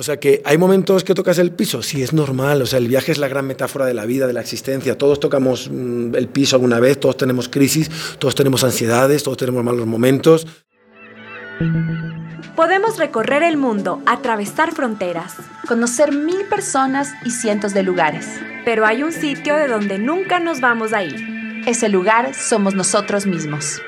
O sea que hay momentos que tocas el piso, sí, es normal, o sea, el viaje es la gran metáfora de la vida, de la existencia, todos tocamos mm, el piso alguna vez, todos tenemos crisis, todos tenemos ansiedades, todos tenemos malos momentos. Podemos recorrer el mundo, atravesar fronteras, conocer mil personas y cientos de lugares. Pero hay un sitio de donde nunca nos vamos a ir. Ese lugar somos nosotros mismos.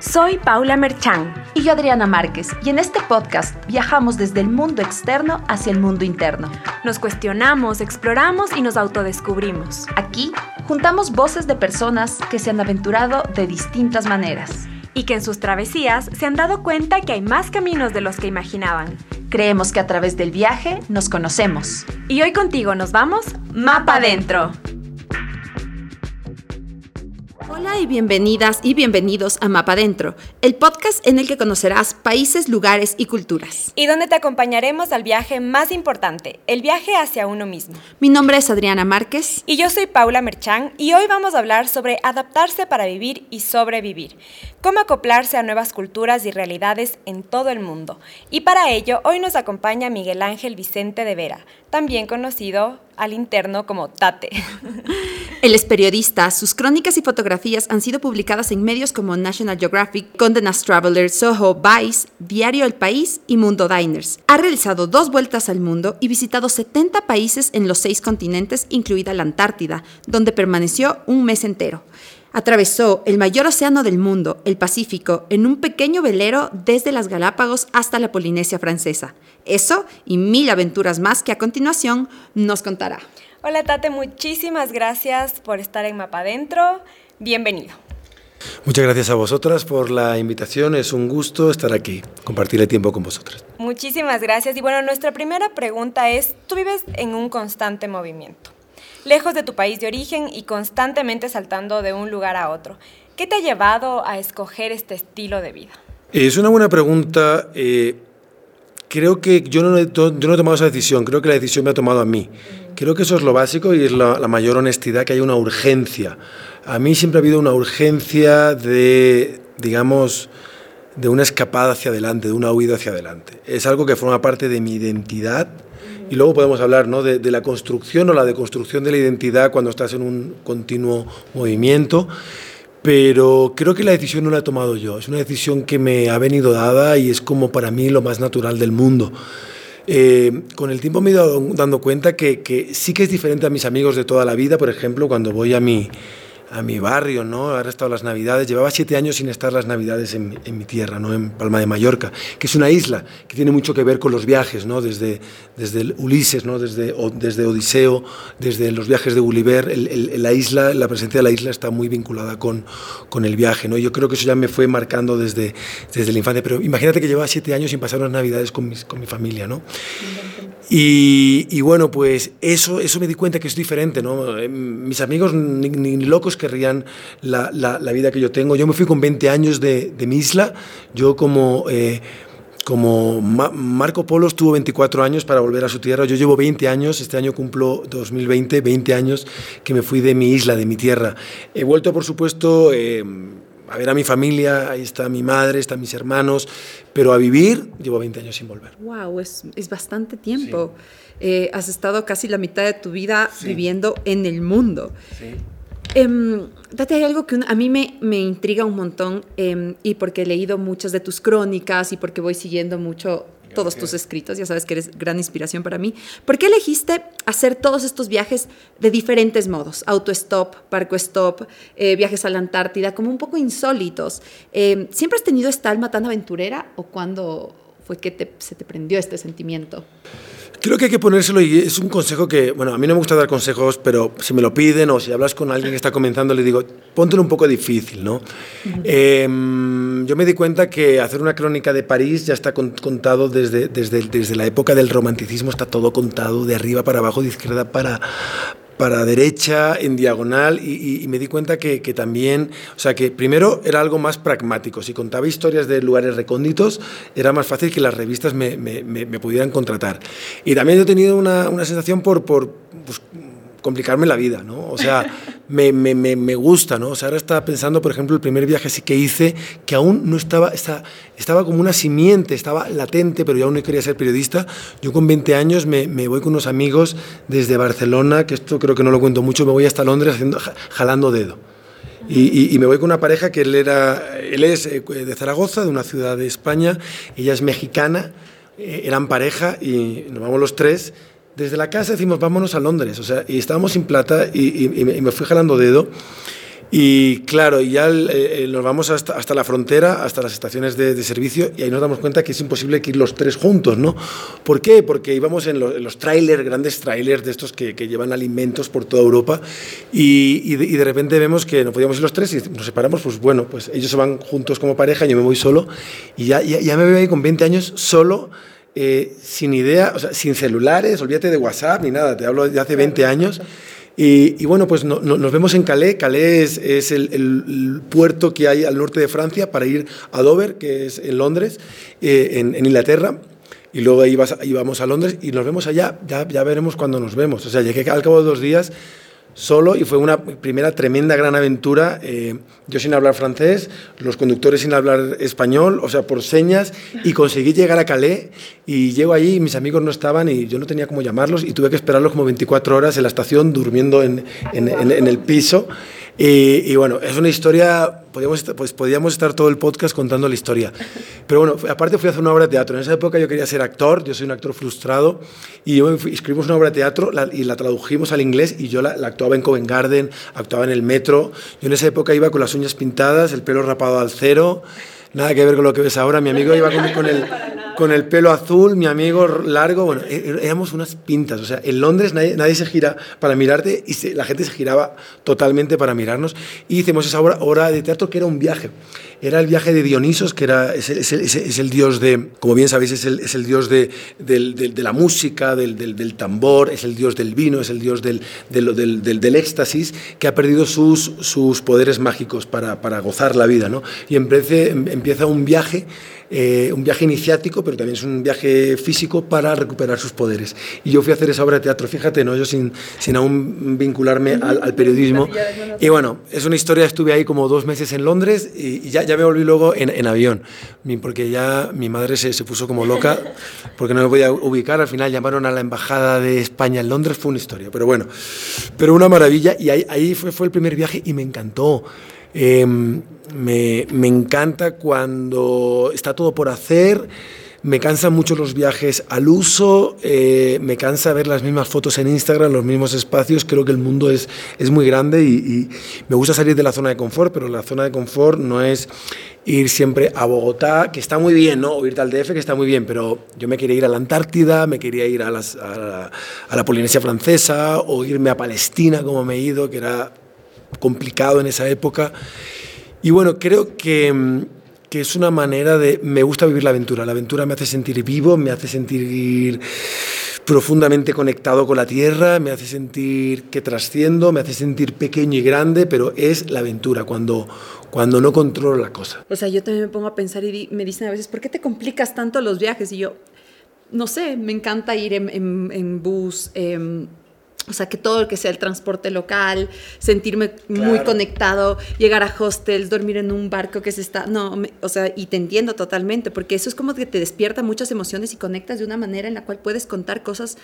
Soy Paula Merchán. Y yo Adriana Márquez. Y en este podcast viajamos desde el mundo externo hacia el mundo interno. Nos cuestionamos, exploramos y nos autodescubrimos. Aquí juntamos voces de personas que se han aventurado de distintas maneras y que en sus travesías se han dado cuenta que hay más caminos de los que imaginaban. Creemos que a través del viaje nos conocemos. Y hoy contigo nos vamos Mapa Adentro. Hola y bienvenidas y bienvenidos a Mapa Adentro, el podcast en el que conocerás países, lugares y culturas. Y donde te acompañaremos al viaje más importante, el viaje hacia uno mismo. Mi nombre es Adriana Márquez. Y yo soy Paula Merchán y hoy vamos a hablar sobre adaptarse para vivir y sobrevivir. Cómo acoplarse a nuevas culturas y realidades en todo el mundo. Y para ello, hoy nos acompaña Miguel Ángel Vicente de Vera, también conocido al interno como Tate. Él es periodista, sus crónicas y fotografías han sido publicadas en medios como National Geographic, Condé Nast Traveler, Soho, Vice, Diario El País y Mundo Diners. Ha realizado dos vueltas al mundo y visitado 70 países en los seis continentes, incluida la Antártida, donde permaneció un mes entero. Atravesó el mayor océano del mundo, el Pacífico, en un pequeño velero desde las Galápagos hasta la Polinesia francesa. Eso y mil aventuras más que a continuación nos contará. Hola Tate, muchísimas gracias por estar en Mapa Adentro. Bienvenido. Muchas gracias a vosotras por la invitación. Es un gusto estar aquí, compartir el tiempo con vosotras. Muchísimas gracias. Y bueno, nuestra primera pregunta es, tú vives en un constante movimiento lejos de tu país de origen y constantemente saltando de un lugar a otro. ¿Qué te ha llevado a escoger este estilo de vida? Es una buena pregunta. Eh, creo que yo no, he, tomado esa decisión, creo que la decisión me ha tomado a mí. Creo que eso es lo básico y es la, la mayor honestidad, que hay una urgencia. A mí siempre ha habido una urgencia de, digamos, de una escapada hacia adelante, de una huida hacia adelante. Es algo que forma parte de mi identidad y luego podemos hablar ¿no? de, la construcción o la deconstrucción de la identidad cuando estás en un continuo movimiento. Pero creo que la decisión no la he tomado yo. Es una decisión que me ha venido dada y es como para mí lo más natural del mundo. Eh, con el tiempo me he ido dando cuenta que, que sí que es diferente a mis amigos de toda la vida. Por ejemplo, cuando voy a mi, a mi barrio, ¿no? Ahora estado las Navidades. Llevaba siete años sin estar las Navidades en, en, mi tierra, ¿no? En Palma de Mallorca, que es una isla que tiene mucho que ver con los viajes, ¿no? Desde, desde Ulises, ¿no? Desde, desde Odiseo, desde los viajes de Gulliver, la isla, la presencia de la isla está muy vinculada con, con el viaje, ¿no? Yo creo que eso ya me fue marcando desde, desde la infancia. Pero imagínate que llevaba siete años sin pasar unas Navidades con, mis, con mi familia, ¿no? Y, bueno, pues eso, eso me di cuenta que es diferente, ¿no? Eh, mis amigos ni locos querrían la, la, la, vida que yo tengo. Yo me fui con 20 años de, de mi isla, yo como... Eh, como Ma Marco Polo estuvo 24 años para volver a su tierra, yo llevo 20 años, este año cumplo 2020, 20 años que me fui de mi isla, de mi tierra. He vuelto, por supuesto, eh, a ver a mi familia, ahí está mi madre, están mis hermanos, pero a vivir llevo 20 años sin volver. ¡Wow! Es, es bastante tiempo. Sí. Eh, has estado casi la mitad de tu vida sí. viviendo en el mundo. Sí. Date, hay algo que a mí me, me intriga un montón eh, y porque he leído muchas de tus crónicas y porque voy siguiendo mucho todos tus escritos, ya sabes que eres gran inspiración para mí. ¿Por qué elegiste hacer todos estos viajes de diferentes modos? Autostop, barco stop, eh, viajes a la Antártida, como un poco insólitos. Eh, ¿Siempre has tenido esta alma tan aventurera o cuándo fue que te, se te prendió este sentimiento? Creo que hay que ponérselo y es un consejo que, bueno, a mí no me gusta dar consejos, pero si me lo piden o si hablas con alguien que está comenzando, le digo, póntelo un poco difícil, ¿no? Eh, yo me di cuenta que hacer una crónica de París ya está contado desde, desde, desde la época del romanticismo, está todo contado de arriba para abajo, de izquierda para, para derecha, en diagonal, y, me di cuenta que, también, o sea, que primero era algo más pragmático. Si contaba historias de lugares recónditos, era más fácil que las revistas me pudieran contratar. Y también he tenido una, una sensación por, por pues, complicarme la vida, ¿no? O sea, me, me, me, me, gusta, ¿no? O sea, ahora estaba pensando, por ejemplo, el primer viaje así que hice, que aún no estaba, estaba, estaba como una simiente, estaba latente, pero yo aún no quería ser periodista. Yo con 20 años me, voy con unos amigos desde Barcelona, que esto creo que no lo cuento mucho, me voy hasta Londres haciendo, jalando dedo. Y, y, y, me voy con una pareja que él, era, él es eh, de Zaragoza, de una ciudad de España, ella es mexicana, eh, eran pareja y nos vamos los tres desde la casa decimos, vámonos a Londres, o sea, y estábamos sin plata y, y, y me fui jalando dedo. Y claro, ya eh, nos vamos hasta, hasta, la frontera, hasta las estaciones de, de, servicio, y ahí nos damos cuenta que es imposible que ir los tres juntos, ¿no? ¿Por qué? Porque íbamos en, lo, en los trailers, grandes trailers de estos que, que, llevan alimentos por toda Europa, y, y, de, y, de, repente vemos que no podíamos ir los tres y nos separamos, pues bueno, pues ellos se van juntos como pareja, yo me voy solo, y ya, ya, ya me veo ahí con 20 años solo eh, sin idea, o sea, sin celulares, olvídate de WhatsApp ni nada, te hablo de hace 20 años. Y, y bueno, pues no, no, nos vemos en Calais. Calais es, es el, el, puerto que hay al norte de Francia para ir a Dover, que es en Londres, eh, en, en, Inglaterra. Y luego íbamos a Londres y nos vemos allá. Ya, ya veremos cuándo nos vemos. O sea, llegué al cabo de dos días solo y fue una primera tremenda gran aventura. Eh, yo sin hablar francés, los conductores sin hablar español, o sea, por señas, y conseguí llegar a Calais y llego allí y mis amigos no estaban y yo no tenía cómo llamarlos y tuve que esperarlos como 24 horas en la estación durmiendo en, el piso. Y, bueno, es una historia, podíamos, pues podíamos estar todo el podcast contando la historia. Pero bueno, aparte fui a hacer una obra de teatro. En esa época yo quería ser actor, yo soy un actor frustrado, y yo escribimos una obra de teatro y la tradujimos al inglés y yo la, la, actuaba en Covent Garden, actuaba en el metro. Yo en esa época iba con las uñas pintadas, el pelo rapado al cero, nada que ver con lo que ves ahora. Mi amigo iba con, con el con el pelo azul, mi amigo largo, bueno, éramos unas pintas, o sea, en Londres nadie, nadie se gira para mirarte y se, la gente se giraba totalmente para mirarnos y hicimos esa obra, obra, de teatro que era un viaje, era el viaje de Dionisos, que era, es, es, es, es el dios de, como bien sabéis, es el, el dios de, de, de, de, la música, del, del, tambor, es el dios del vino, es el dios del, del, éxtasis, que ha perdido sus, sus poderes mágicos para, para gozar la vida, ¿no? Y empieza, empieza un viaje eh, un viaje iniciático, pero también es un viaje físico para recuperar sus poderes. Y yo fui a hacer esa obra de teatro, fíjate, ¿no? yo sin, sin aún vincularme al, al periodismo. Y bueno, es una historia, estuve ahí como dos meses en Londres y, y ya, ya me volví luego en, en, avión, porque ya mi madre se, se puso como loca porque no me podía ubicar. Al final llamaron a la embajada de España en Londres, fue una historia, pero bueno, pero una maravilla. Y ahí, ahí fue, fue el primer viaje y me encantó. Eh, me, encanta cuando está todo por hacer, me cansan mucho los viajes al uso, eh, me cansa ver las mismas fotos en Instagram, los mismos espacios, creo que el mundo es, es muy grande y, me gusta salir de la zona de confort, pero la zona de confort no es ir siempre a Bogotá, que está muy bien, ¿no? O irte al DF, que está muy bien, pero yo me quería ir a la Antártida, me quería ir a, a, la, a la Polinesia Francesa o irme a Palestina, como me he ido, que era complicado en esa época. Y bueno, creo que, mm, que, es una manera de... Me gusta vivir la aventura. La aventura me hace sentir vivo, me hace sentir profundamente conectado con la tierra, me hace sentir que trasciendo, me hace sentir pequeño y grande, pero es la aventura cuando, cuando no controlo la cosa. O sea, yo también me pongo a pensar y me dicen a veces, ¿por qué te complicas tanto los viajes? Y yo, no sé, me encanta ir en, en, en bus. Eh, o sea, que todo lo que sea el transporte local, sentirme claro. muy conectado, llegar a hostels, dormir en un barco que se está... No, me, o sea, y te entiendo totalmente, porque eso es como que te despierta muchas emociones y conectas de una manera en la cual puedes contar cosas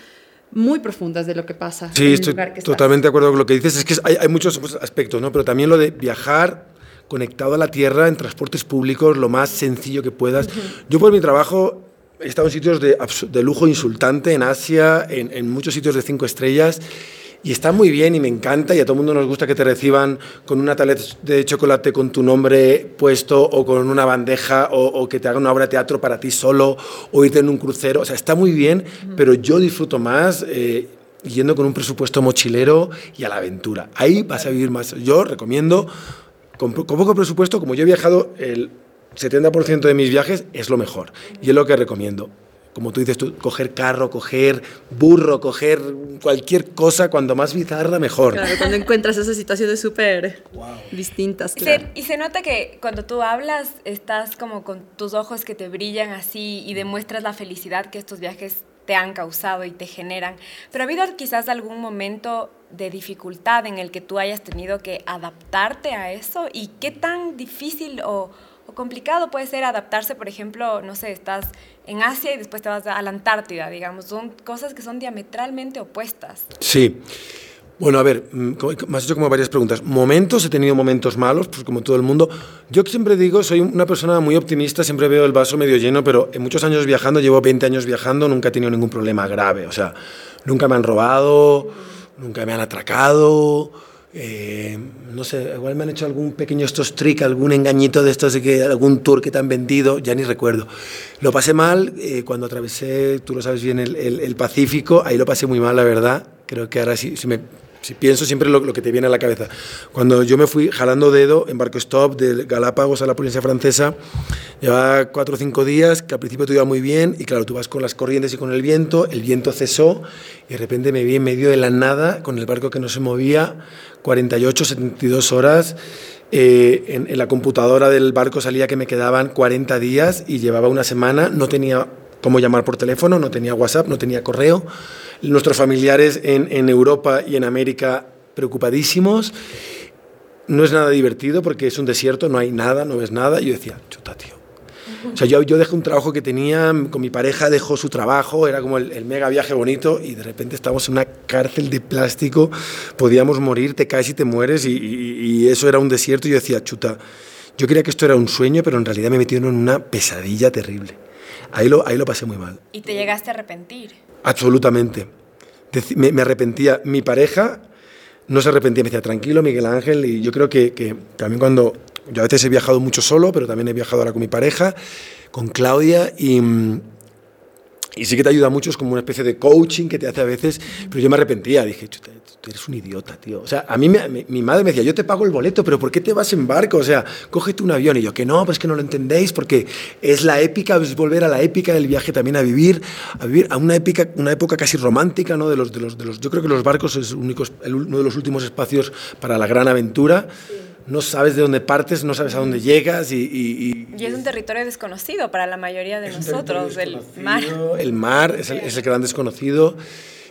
muy profundas de lo que pasa. Sí, estoy totalmente de acuerdo con lo que dices. Es que hay, hay muchos aspectos, ¿no? Pero también lo de viajar conectado a la tierra en transportes públicos, lo más sencillo que puedas. Uh -huh. Yo por mi trabajo he estado en sitios de, de lujo insultante, en Asia, en, en, muchos sitios de cinco estrellas, y está muy bien y me encanta, y a todo el mundo nos gusta que te reciban con una tableta de chocolate con tu nombre puesto, o con una bandeja, o, o, que te hagan una obra de teatro para ti solo, o irte en un crucero, o sea, está muy bien, pero yo disfruto más... Eh, yendo con un presupuesto mochilero y a la aventura. Ahí vas a vivir más. Yo recomiendo, con, con poco presupuesto, como yo he viajado el 70% de mis viajes es lo mejor y es lo que recomiendo. Como tú dices, tú, coger carro, coger burro, coger cualquier cosa, cuando más bizarra, mejor. Claro, cuando encuentras esas situaciones súper wow. distintas. Claro. Se, y se nota que cuando tú hablas, estás como con tus ojos que te brillan así y demuestras la felicidad que estos viajes te han causado y te generan. Pero ha habido quizás algún momento de dificultad en el que tú hayas tenido que adaptarte a eso y qué tan difícil o, complicado puede ser adaptarse, por ejemplo, no sé, estás en Asia y después te vas a la Antártida, digamos, son cosas que son diametralmente opuestas. Sí. Bueno, a ver, mm, me has hecho como varias preguntas. Momentos, he tenido momentos malos, pues como todo el mundo. Yo siempre digo, soy una persona muy optimista, siempre veo el vaso medio lleno, pero en muchos años viajando, llevo 20 años viajando, nunca he tenido ningún problema grave. O sea, nunca me han robado, nunca me han atracado. Eh, no sé, igual me han hecho algún pequeño estos trick, algún engañito de estos, de que algún tour que te han vendido, ya ni recuerdo. Lo pasé mal eh, cuando atravesé, tú lo sabes bien, el, el, Pacífico, ahí lo pasé muy mal, la verdad. Creo que ahora sí, si me si pienso siempre lo, que te viene a la cabeza. Cuando yo me fui jalando dedo en barco stop de Galápagos a la Polinesia Francesa, llevaba cuatro o cinco días, que al principio todo iba muy bien, y claro, tú vas con las corrientes y con el viento, el viento cesó, y de repente me vi en medio de la nada, con el barco que no se movía, 48, 72 horas. Eh, en, en la computadora del barco salía que me quedaban 40 días y llevaba una semana, no tenía cómo llamar por teléfono, no tenía WhatsApp, no tenía correo nuestros familiares en, en Europa y en América preocupadísimos. No es nada divertido porque es un desierto, no hay nada, no ves nada. Y yo decía, chuta, tío. O sea, yo, yo dejé un trabajo que tenía con mi pareja, dejó su trabajo, era como el, mega viaje bonito y de repente estamos en una cárcel de plástico, podíamos morir, te caes y te mueres y, y, eso era un desierto y yo decía, chuta, yo creía que esto era un sueño, pero en realidad me metieron en una pesadilla terrible. Ahí lo, ahí lo pasé muy mal. ¿Y te llegaste a arrepentir? Absolutamente. Me, arrepentía. Mi pareja no se arrepentía, me decía, tranquilo, Miguel Ángel. Y yo creo que, que también cuando. Yo a veces he viajado mucho solo, pero también he viajado ahora con mi pareja, con Claudia, y y sí que te ayuda mucho, es como una especie de coaching que te hace a veces, pero yo me arrepentía, dije, tú eres un idiota, tío. O sea, a mí mi, madre me decía, yo te pago el boleto, pero ¿por qué te vas en barco? O sea, cógete un avión. Y yo, que no, pues que no lo entendéis, porque es la épica, es volver a la épica del viaje también a vivir, a vivir a una épica, una época casi romántica, ¿no? De los, de los, de los, yo creo que los barcos es único, uno de los últimos espacios para la gran aventura no sabes de dónde partes, no sabes a dónde llegas y... Y, es un territorio desconocido para la mayoría de nosotros, el mar. El mar es el, es el, gran desconocido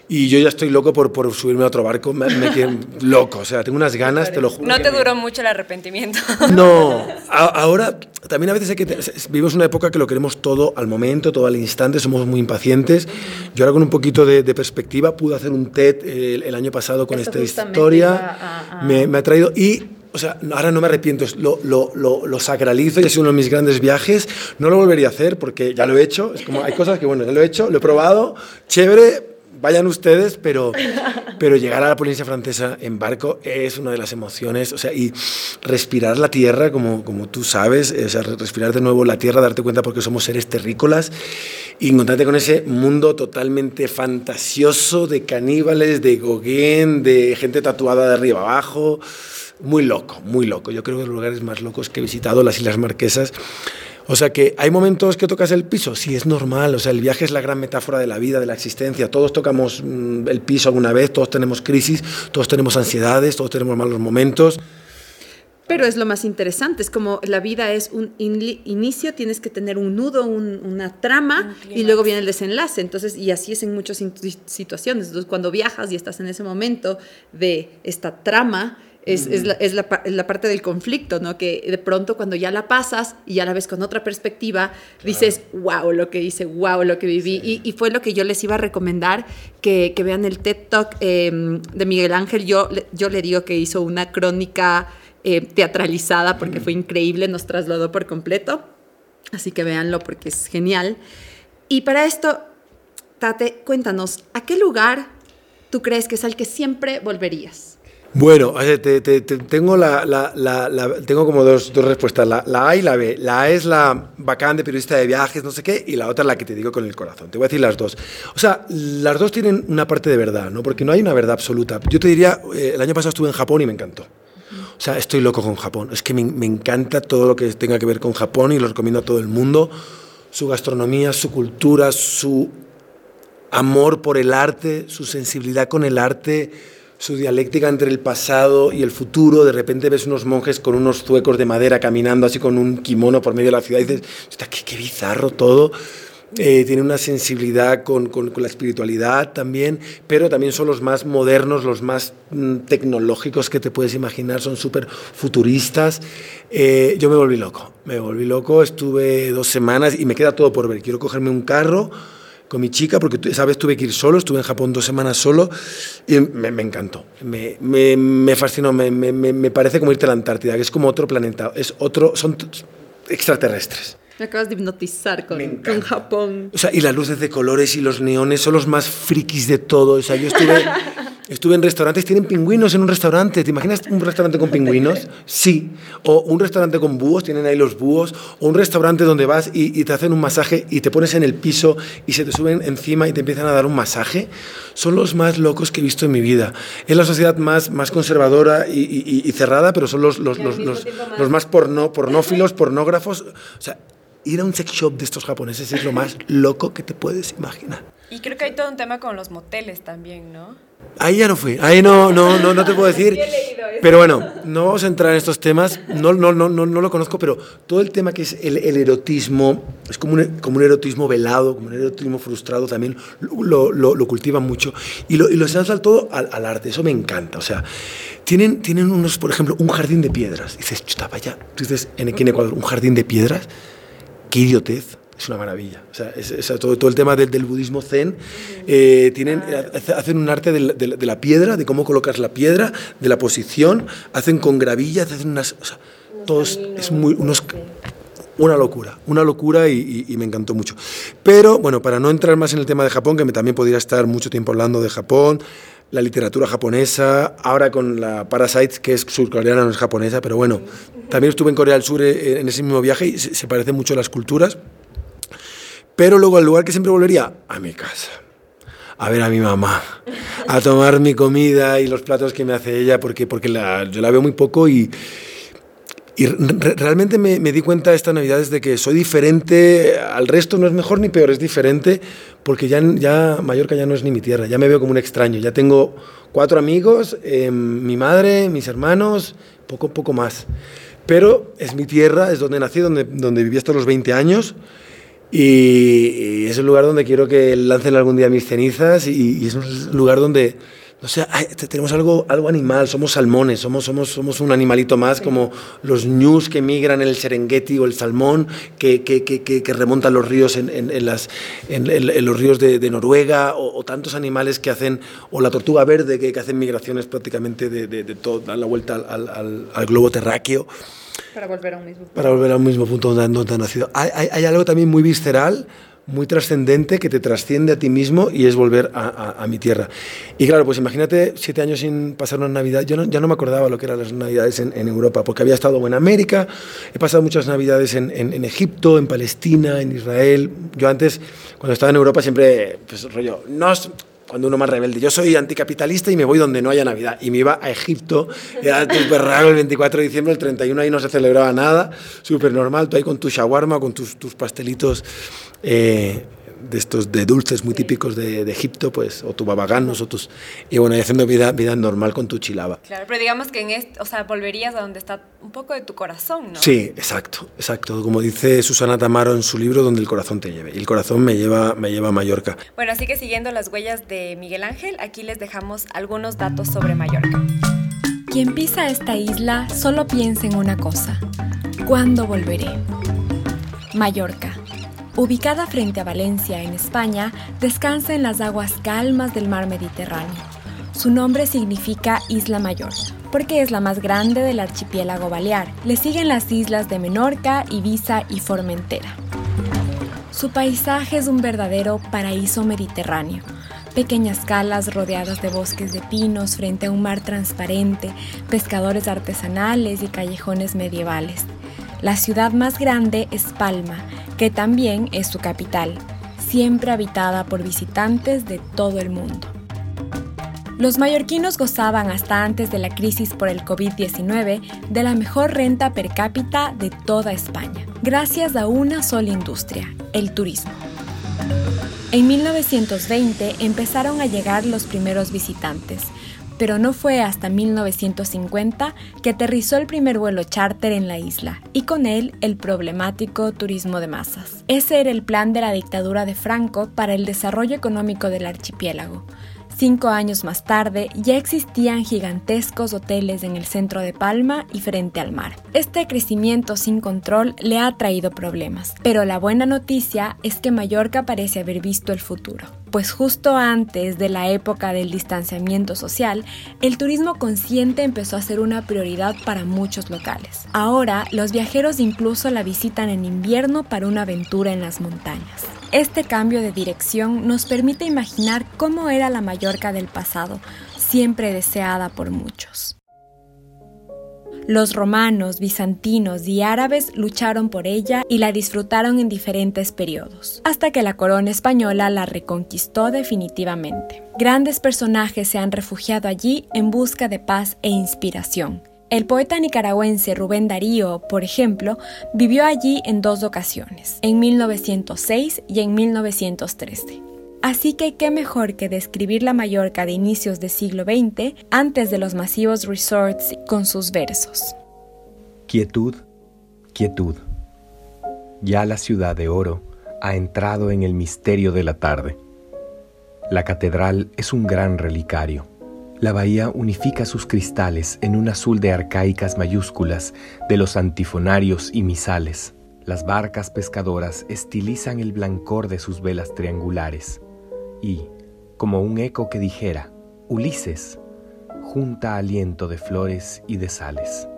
y yo ya estoy loco por, por subirme a otro barco, me, me loco, o sea, tengo unas ganas, te lo juro. No te duró mucho el arrepentimiento. No, ahora también a veces hay que, vivimos una época que lo queremos todo al momento, todo al instante, somos muy impacientes. Yo ahora con un poquito de, perspectiva pude hacer un TED el, año pasado con esta historia, Me, me ha traído y o sea, ahora no me arrepiento, lo, lo, lo, sacralizo y ha sido uno de mis grandes viajes. No lo volvería a hacer porque ya lo he hecho. Es como, hay cosas que, bueno, ya lo he hecho, lo he probado, chévere, vayan ustedes, pero, pero llegar a la Polinesia Francesa en barco es una de las emociones, o sea, y respirar la tierra, como, como tú sabes, o sea, respirar de nuevo la tierra, darte cuenta porque somos seres terrícolas, y encontrarte con ese mundo totalmente fantasioso de caníbales, de Gauguin, de gente tatuada de arriba abajo muy loco, muy loco. Yo creo que los lugares más locos que he visitado, las Islas Marquesas. O sea que hay momentos que tocas el piso, sí, es normal. O sea, el viaje es la gran metáfora de la vida, de la existencia. Todos tocamos mm, el piso alguna vez, todos tenemos crisis, todos tenemos ansiedades, todos tenemos malos momentos. Pero es lo más interesante, es como la vida es un inicio, tienes que tener un nudo, una trama y luego viene el desenlace. Entonces, y así es en muchas situaciones. Entonces, cuando viajas y estás en ese momento de esta trama, es, es, la, es, la, la, parte del conflicto, ¿no? Que de pronto cuando ya la pasas y ya la ves con otra perspectiva, dices, wow, lo que hice, wow, lo que viví. Y, y, fue lo que yo les iba a recomendar, que, que vean el TED Talk em, de Miguel Ángel. Yo, yo le digo que hizo una crónica eh, teatralizada porque fue increíble, nos trasladó por completo. Así que véanlo porque es genial. Y para esto, Tate, cuéntanos, ¿a qué lugar tú crees que es al que siempre volverías? Bueno, te, tengo, como dos, respuestas, la, A y la B. La A es la bacán de periodista de viajes, no sé qué, y la otra la que te digo con el corazón. Te voy a decir las dos. O sea, las dos tienen una parte de verdad, ¿no? Porque no hay una verdad absoluta. Yo te diría, eh, el año pasado estuve en Japón y me encantó. O sea, estoy loco con Japón. Es que me, me encanta todo lo que tenga que ver con Japón y lo recomiendo a todo el mundo. Su gastronomía, su cultura, su amor por el arte, su sensibilidad con el arte su dialéctica entre el pasado y el futuro. De repente ves unos monjes con unos zuecos de madera caminando así con un kimono por medio de la ciudad y dices, qué, qué bizarro todo. eh, tienen una sensibilidad con, con, la espiritualidad también, pero también son los más modernos, los más mm, tecnológicos que te puedes imaginar, son súper futuristas. Eh, yo me volví loco, me volví loco, estuve dos semanas y me queda todo por ver. Quiero cogerme un carro con mi chica, porque esa vez tuve que ir solo, estuve en Japón dos semanas solo y me, me encantó, me, me, me fascinó, me, parece como irte a la Antártida, que es como otro planeta, es otro, son extraterrestres. Me acabas de hipnotizar con, con, Japón. O sea, y las luces de colores y los neones son los más frikis de todo. O sea, yo estuve, estuve en restaurantes, tienen pingüinos en un restaurante. ¿Te imaginas un restaurante con pingüinos? Sí. O un restaurante con búhos, tienen ahí los búhos. O un restaurante donde vas y, te hacen un masaje y te pones en el piso y se te suben encima y te empiezan a dar un masaje. Son los más locos que he visto en mi vida. Es la sociedad más, más conservadora y, y cerrada, pero son los, los, los, los, los más porno, pornófilos, pornógrafos. O sea, ir a un sex shop de estos japoneses es lo más loco que te puedes imaginar. Y creo que hay todo un tema con los moteles también, ¿no? Ahí ya no fui, ahí no, no, no, no te puedo decir. Pero bueno, no vamos a entrar en estos temas, no, no, no, no, no lo conozco, pero todo el tema que es el, el erotismo, es como un, como un erotismo velado, como un erotismo frustrado también, lo, lo, lo cultivan mucho y lo, y lo al todo al, al, arte, eso me encanta. O sea, tienen, tienen unos, por ejemplo, un jardín de piedras. dices, chuta, vaya, dices, en, aquí en Ecuador, un jardín de piedras qué idiotez, es una maravilla. O sea, es, todo, todo, el tema del, del budismo zen, eh, tienen, hacen un arte de la, de la, piedra, de cómo colocas la piedra, de la posición, hacen con gravillas, hacen unas... O sea, todos, es muy, unos, una locura, una locura y, y, me encantó mucho. Pero bueno, para no entrar más en el tema de Japón, que me también podría estar mucho tiempo hablando de Japón, la literatura japonesa, ahora con la Parasite, que es surcoreana, no es japonesa, pero bueno, también estuve en Corea del Sur eh, en ese mismo viaje y se, parecen mucho las culturas. Pero luego al lugar que siempre volvería, a mi casa a ver a mi mamá, a tomar mi comida y los platos que me hace ella, porque, porque la, yo la veo muy poco y, y realmente me, me, di cuenta esta Navidad de que soy diferente al resto, no es mejor ni peor, es diferente, porque ya, ya Mallorca ya no es ni mi tierra, ya me veo como un extraño, ya tengo cuatro amigos, eh, mi madre, mis hermanos, poco, poco más. Pero es mi tierra, es donde nací, donde, donde viví hasta los 20 años, y, y es el lugar donde quiero que lancen algún día mis cenizas, y, y es un lugar donde o sea, tenemos algo, algo animal, somos salmones, somos, somos, somos un animalito más, como los ñus que migran en el Serengeti o el salmón que, que, que, que remontan los ríos en, en, en las, en, los ríos de, de Noruega, o, o, tantos animales que hacen, o la tortuga verde que, hacen migraciones prácticamente de, de, de todo, dan la vuelta al, al, al, globo terráqueo. Para volver a un mismo punto. Para volver a un mismo punto donde, donde han nacido. Hay, hay, hay algo también muy visceral muy trascendente que te trasciende a ti mismo y es volver a, mi tierra. Y claro, pues imagínate siete años sin pasar una Navidad. Yo ya no me acordaba lo que eran las Navidades en, Europa, porque había estado en América, he pasado muchas Navidades en, Egipto, en Palestina, en Israel. Yo antes, cuando estaba en Europa, siempre, pues rollo, no, cuando uno más rebelde. Yo soy anticapitalista y me voy donde no haya Navidad. Y me iba a Egipto, era súper raro el 24 de diciembre, el 31 ahí no se celebraba nada, súper normal, tú ahí con tu shawarma, con tus, tus pastelitos eh, de estos de dulces muy típicos de, de, Egipto, pues, o tu babaganos, o tus. Y bueno, y haciendo vida, vida normal con tu chilaba. Claro, pero digamos que en este, o sea, volverías a donde está un poco de tu corazón, ¿no? Sí, exacto, exacto. Como dice Susana Tamaro en su libro, donde el corazón te lleve. Y el corazón me lleva, me lleva a Mallorca. Bueno, así que siguiendo las huellas de Miguel Ángel, aquí les dejamos algunos datos sobre Mallorca. Quien pisa esta isla solo piensa en una cosa: ¿cuándo volveré? Mallorca ubicada frente a Valencia, en España, descansa en las aguas calmas del mar Mediterráneo. Su nombre significa Isla Mayor, porque es la más grande del archipiélago balear. Le siguen las islas de Menorca, Ibiza y Formentera. Su paisaje es un verdadero paraíso mediterráneo. Pequeñas calas rodeadas de bosques de pinos frente a un mar transparente, pescadores artesanales y callejones medievales. La ciudad más grande es Palma, que también es su capital, siempre habitada por visitantes de todo el mundo. Los mallorquinos gozaban hasta antes de la crisis por el COVID-19 de la mejor renta per cápita de toda España, gracias a una sola industria, el turismo. En 1920 empezaron a llegar los primeros visitantes, pero no fue hasta 1950 que aterrizó el primer vuelo charter en la isla y con él el problemático turismo de masas. Ese era el plan de la dictadura de Franco para el desarrollo económico del archipiélago. Cinco años más tarde ya existían gigantescos hoteles en el centro de Palma y frente al mar. Este crecimiento sin control le ha traído problemas, pero la buena noticia es que Mallorca parece haber visto el futuro pues justo antes de la época del distanciamiento social, el turismo consciente empezó a ser una prioridad para muchos locales. Ahora, los viajeros incluso la visitan en invierno para una aventura en las montañas. Este cambio de dirección nos permite imaginar cómo era la Mallorca del pasado, siempre deseada por muchos. Los romanos, bizantinos y árabes lucharon por ella y la disfrutaron en diferentes periodos, hasta que la corona española la reconquistó definitivamente. Grandes personajes se han refugiado allí en busca de paz e inspiración. El poeta nicaragüense Rubén Darío, por ejemplo, vivió allí en dos ocasiones, en 1906 y en 1913. Así que qué mejor que describir la Mallorca de inicios del siglo XX antes de los masivos resorts con sus versos. Quietud, quietud. Ya la ciudad de oro ha entrado en el misterio de la tarde. La catedral es un gran relicario. La bahía unifica sus cristales en un azul de arcaicas mayúsculas de los antifonarios y misales. Las barcas pescadoras estilizan el blancor de sus velas triangulares y, como un eco que dijera, Ulises, junta aliento de flores y de sales.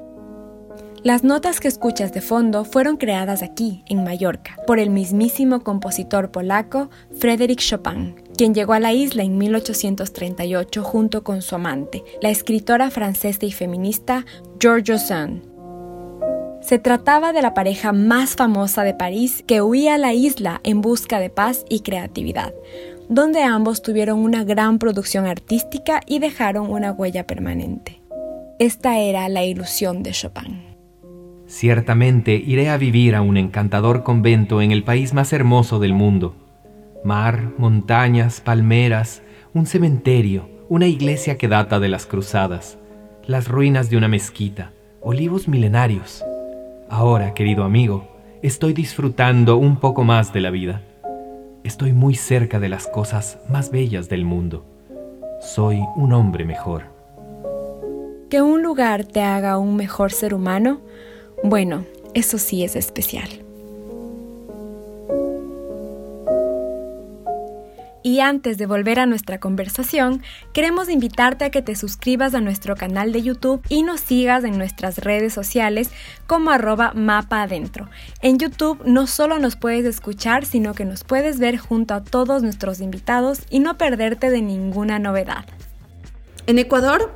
Las notas que escuchas de fondo fueron creadas aquí, en Mallorca, por el mismísimo compositor polaco Frédéric Chopin, quien llegó a la isla en 1838 junto con su amante, la escritora francesa y feminista George Sand. Se trataba de la pareja más famosa de París que huía a la isla en busca de paz y creatividad, donde ambos tuvieron una gran producción artística y dejaron una huella permanente. Esta era la ilusión de Chopin. Ciertamente iré a vivir a un encantador convento en el país más hermoso del mundo. Mar, montañas, palmeras, un cementerio, una iglesia que data de las cruzadas, las ruinas de una mezquita, olivos milenarios. Ahora, querido amigo, estoy disfrutando un poco más de la vida. Estoy muy cerca de las cosas más bellas del mundo. Soy un hombre mejor. Que un lugar te haga un mejor ser humano, bueno, eso sí es especial. Y antes de volver a nuestra conversación, queremos invitarte a que te suscribas a nuestro canal de YouTube y nos sigas en nuestras redes sociales como arroba mapa adentro. En YouTube no solo nos puedes escuchar, sino que nos puedes ver junto a todos nuestros invitados y no perderte de ninguna novedad. En Ecuador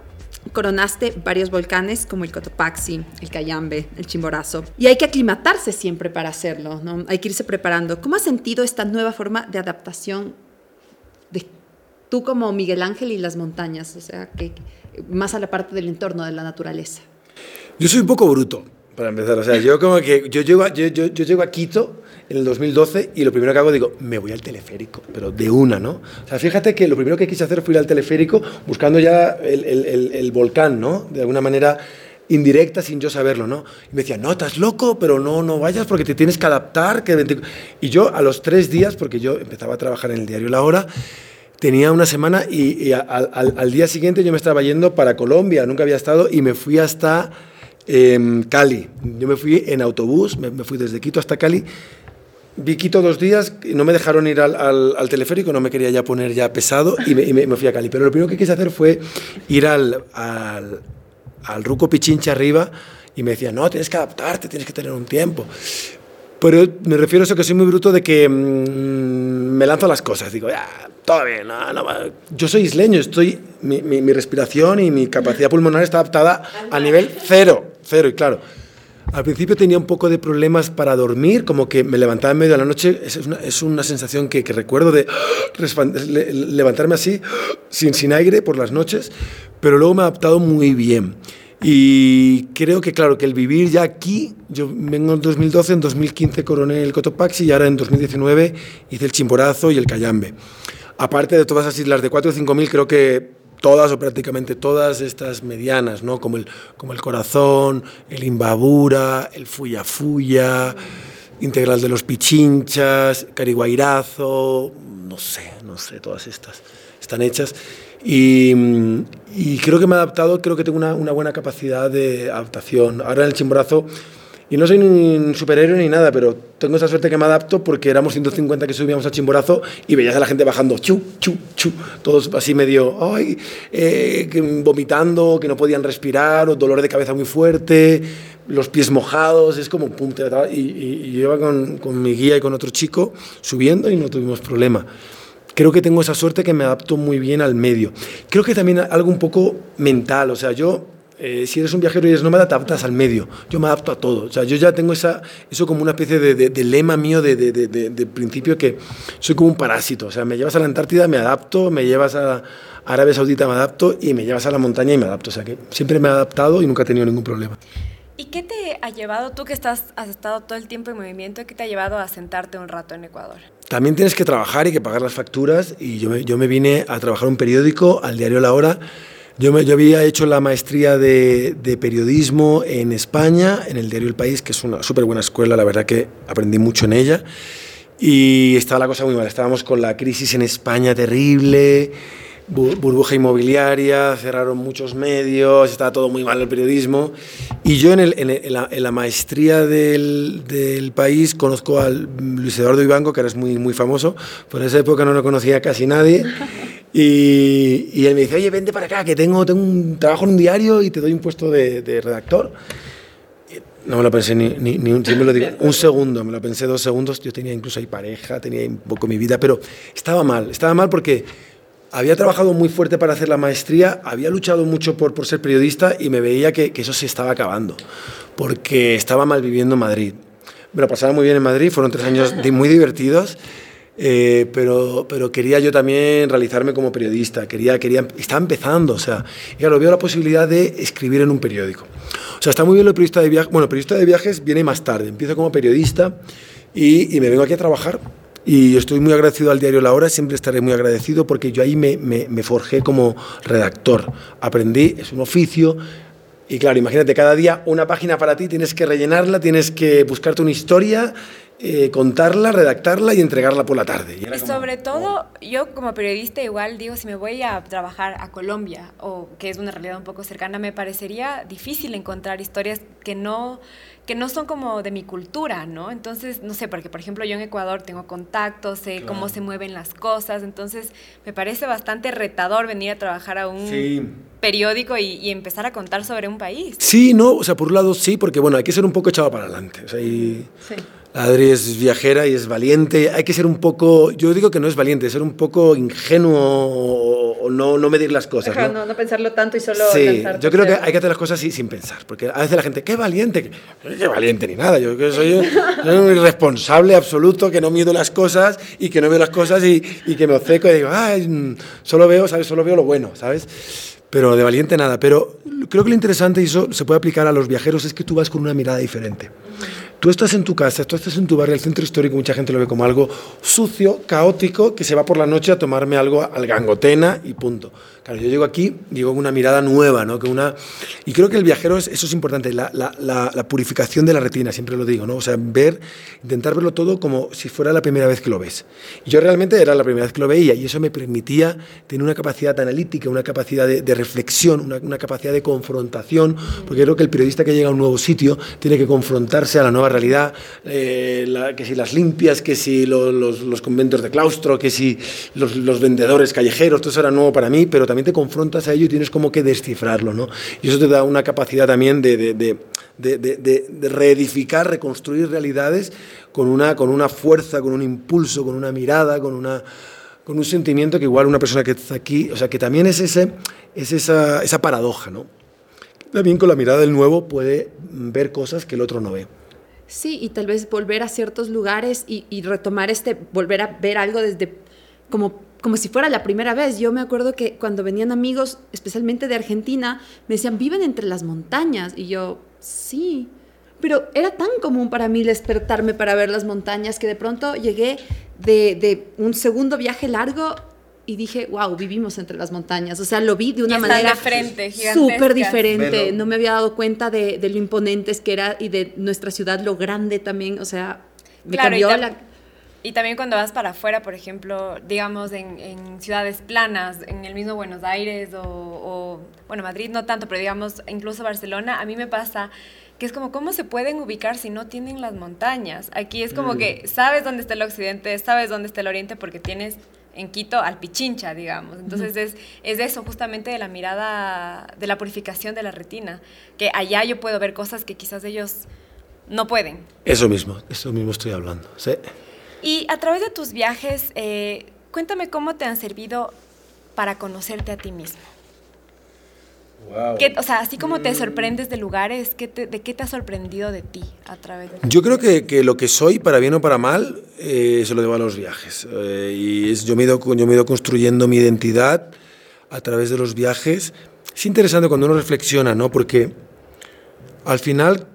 coronaste varios volcanes como el Cotopaxi, el Cayambe, el Chimborazo. Y hay que aclimatarse siempre para hacerlo, ¿no? Hay que irse preparando. ¿Cómo has sentido esta nueva forma de adaptación tú como Miguel Ángel y las montañas, o sea, que más a la parte del entorno, de la naturaleza. Yo soy un poco bruto, para empezar. O sea, yo como que yo llego, a, yo, yo, llego a Quito en el 2012 y lo primero que hago digo, me voy al teleférico, pero de una, ¿no? O sea, fíjate que lo primero que quise hacer fue ir al teleférico buscando ya el, el, el, volcán, ¿no? De alguna manera indirecta sin yo saberlo, ¿no? Y me decía, no, estás loco, pero no, no vayas porque te tienes que adaptar. Que... Y yo a los tres días, porque yo empezaba a trabajar en el diario La Hora, tenía una semana y, al, al, día siguiente yo me estaba yendo para Colombia, nunca había estado, y me fui hasta eh, Cali. Yo me fui en autobús, me, me, fui desde Quito hasta Cali. Vi Quito dos días, y no me dejaron ir al, al, teleférico, no me quería ya poner ya pesado y me, y me, fui a Cali. Pero lo primero que quise hacer fue ir al, al Ruco Pichincha arriba y me decía, no, tienes que adaptarte, tienes que tener un tiempo. Pero me refiero a eso que soy muy bruto de que mmm, me lanzo las cosas. Digo, ya, todo bien, no, no, yo soy isleño, estoy, mi, mi, mi, respiración y mi capacidad pulmonar está adaptada a nivel cero, cero, y claro. Al principio tenía un poco de problemas para dormir, como que me levantaba en medio de la noche. Es una, es una sensación que, que, recuerdo de levantarme así, sin, sin aire por las noches, pero luego me he adaptado muy bien. Y creo que, claro, que el vivir ya aquí, yo vengo en 2012, en 2015 coroné el Cotopaxi y ahora en 2019 hice el Chimborazo y el Cayambe. Aparte de todas las islas de 4 o 5 mil, creo que todas o prácticamente todas estas medianas, ¿no? Como el, como el Corazón, el Imbabura, el Fuya Fuya, Integral de los Pichinchas, Cariguairazo, no sé, no sé, todas estas están hechas. Y, y creo que me he adaptado, creo que tengo una, una buena capacidad de adaptación. Ahora en el Chimborazo y no soy ni un superhéroe ni nada, pero tengo esa suerte que me adapto porque éramos 150 que subíamos a Chimborazo y veías a la gente bajando, chu, chu, chu, todos así medio, ay, eh, vomitando, que no podían respirar, o dolor de cabeza muy fuerte, los pies mojados, es como pum, y, y, yo iba con, con mi guía y con otro chico subiendo y no tuvimos problema creo que tengo esa suerte que me adapto muy bien al medio. Creo que también algo un poco mental, o sea, yo eh, si eres un viajero y eres nómada, te adaptas al medio. Yo me adapto a todo. O sea, yo ya tengo esa, eso como una especie de, de, lema mío de, de, principio que soy como un parásito. O sea, me llevas a la Antártida, me adapto, me llevas a Arabia Saudita, me adapto, y me llevas a la montaña y me adapto. O sea, que siempre me he adaptado y nunca he tenido ningún problema. ¿Y qué te ha llevado, tú que estás, has estado todo el tiempo en movimiento, qué te ha llevado a sentarte un rato en Ecuador? También tienes que trabajar y que pagar las facturas y yo me, yo me vine a trabajar un periódico, al diario La Hora, yo, me, yo había hecho la maestría de, de, periodismo en España, en el diario El País, que es una súper buena escuela, la verdad que aprendí mucho en ella. Y estaba la cosa muy mal, estábamos con la crisis en España terrible, burbuja inmobiliaria, cerraron muchos medios, estaba todo muy mal el periodismo. Y yo en, el, en, la, maestría del, del, país conozco al Luis Eduardo Ibanco, que ahora es muy, muy famoso, por esa época no lo conocía casi nadie. Y, y, él me dice, oye, vente para acá, que tengo, tengo un trabajo en un diario y te doy un puesto de, de redactor. No me lo pensé ni, ni, ni un, lo un segundo, me lo pensé dos segundos. Yo tenía incluso ahí pareja, tenía un poco mi vida, pero estaba mal, estaba mal porque había trabajado muy fuerte para hacer la maestría, había luchado mucho por, por ser periodista y me veía que, que eso se estaba acabando, porque estaba mal viviendo en Madrid. Me lo pasaba muy bien en Madrid, fueron tres años muy divertidos eh, pero, pero quería yo también realizarme como periodista, quería, quería, estaba empezando, o sea, y claro, veo la posibilidad de escribir en un periódico. O sea, está muy bien lo periodista de viajes, bueno, periodista de viajes viene más tarde, empiezo como periodista y, y me vengo aquí a trabajar. Y estoy muy agradecido al diario La Hora, siempre estaré muy agradecido porque yo ahí me, me, me forjé como redactor. Aprendí, es un oficio, y claro, imagínate, cada día una página para ti, tienes que rellenarla, tienes que buscarte una historia eh, contarla, redactarla y entregarla por la tarde. Y, sobre todo, yo como periodista igual digo, si me voy a trabajar a Colombia, o que es una realidad un poco cercana, me parecería difícil encontrar historias que no que no son como de mi cultura, ¿no? Entonces, no sé, porque por ejemplo yo en Ecuador tengo contactos, sé cómo se mueven las cosas, entonces me parece bastante retador venir a trabajar a un periódico y, empezar a contar sobre un país. Sí, no, o sea, por un lado sí, porque bueno, hay que ser un poco echado para adelante. O sea, y, sí. Adri es viajera y es valiente. Hay que ser un poco, yo digo que no es valiente, ser un poco ingenuo o, no, no medir las cosas. ¿no? ¿no? No, pensarlo tanto y solo. Sí, yo creo que hay que hacer las cosas sin pensar, porque a veces la gente, qué valiente, qué valiente ni nada. Yo que soy, un irresponsable absoluto que no mido las cosas y que no veo las cosas y, y que me obceco y digo, ay, solo veo, ¿sabes? Solo veo lo bueno, ¿sabes? Pero de valiente nada. Pero creo que lo interesante, y eso se puede aplicar a los viajeros, es que tú vas con una mirada diferente. Tú estás en tu casa, tú estás en tu barrio, el centro histórico, mucha gente lo ve como algo sucio, caótico, que se va por la noche a tomarme algo al gangotena y punto. Claro, yo llego aquí, digo con una mirada nueva, ¿no? Que una, y creo que el viajero, es, eso es importante, la, purificación de la retina, siempre lo digo, ¿no? O sea, ver, intentar verlo todo como si fuera la primera vez que lo ves. Yo realmente era la primera vez que lo veía y eso me permitía tener una capacidad analítica, una capacidad de, de reflexión, una, una, capacidad de confrontación, porque creo que el periodista que llega a un nuevo sitio tiene que confrontarse a la nueva realidad, eh, la, que si las limpias, que si los, los, los, conventos de claustro, que si los, los vendedores callejeros, todo eso era nuevo para mí, pero también te confrontas a ello y tienes como que descifrarlo, ¿no? Y eso te da una capacidad también de, de, de, de reedificar, reconstruir realidades con una, con una fuerza, con un impulso, con una mirada, con una con un sentimiento que igual una persona que está aquí, o sea, que también es, ese, es esa, esa paradoja, ¿no? También con la mirada del nuevo puede ver cosas que el otro no ve. Sí, y tal vez volver a ciertos lugares y, y retomar este, volver a ver algo desde como como si fuera la primera vez. Yo me acuerdo que cuando venían amigos, especialmente de Argentina, me decían, viven entre las montañas. Y yo, sí. Pero era tan común para mí despertarme para ver las montañas que de pronto llegué de, de un segundo viaje largo y dije, wow, vivimos entre las montañas. O sea, lo vi de una Y manera súper diferente. Velo. No me había dado cuenta de, de lo imponentes que era y de nuestra ciudad, lo grande también. O sea, me Claro, y cambió tam- la... Y también cuando vas para afuera, por ejemplo, digamos en, en ciudades planas, en el mismo Buenos Aires o, o, bueno, Madrid no tanto, pero digamos incluso Barcelona, a mí me pasa que es como, ¿cómo se pueden ubicar si no tienen las montañas? Aquí es como que sabes dónde está el occidente, sabes dónde está el oriente porque tienes en Quito al Pichincha, digamos. Entonces es, es eso justamente de la mirada, de la purificación de la retina, que allá yo puedo ver cosas que quizás ellos no pueden. Eso mismo, eso mismo estoy hablando. ¿sí? Y a través de tus viajes, eh, cuéntame cómo te han servido para conocerte a ti mismo. ¿Qué- o sea, así como te sorprendes de lugares, ¿qué te- ¿de qué te has sorprendido de ti a través de Yo creo que, que lo que soy, para bien o para mal, eh, se lo debo a los viajes. Eh, y es- yo, me he ido, yo me he ido construyendo mi identidad a través de los viajes. Es interesante cuando uno reflexiona, ¿no? Porque al final,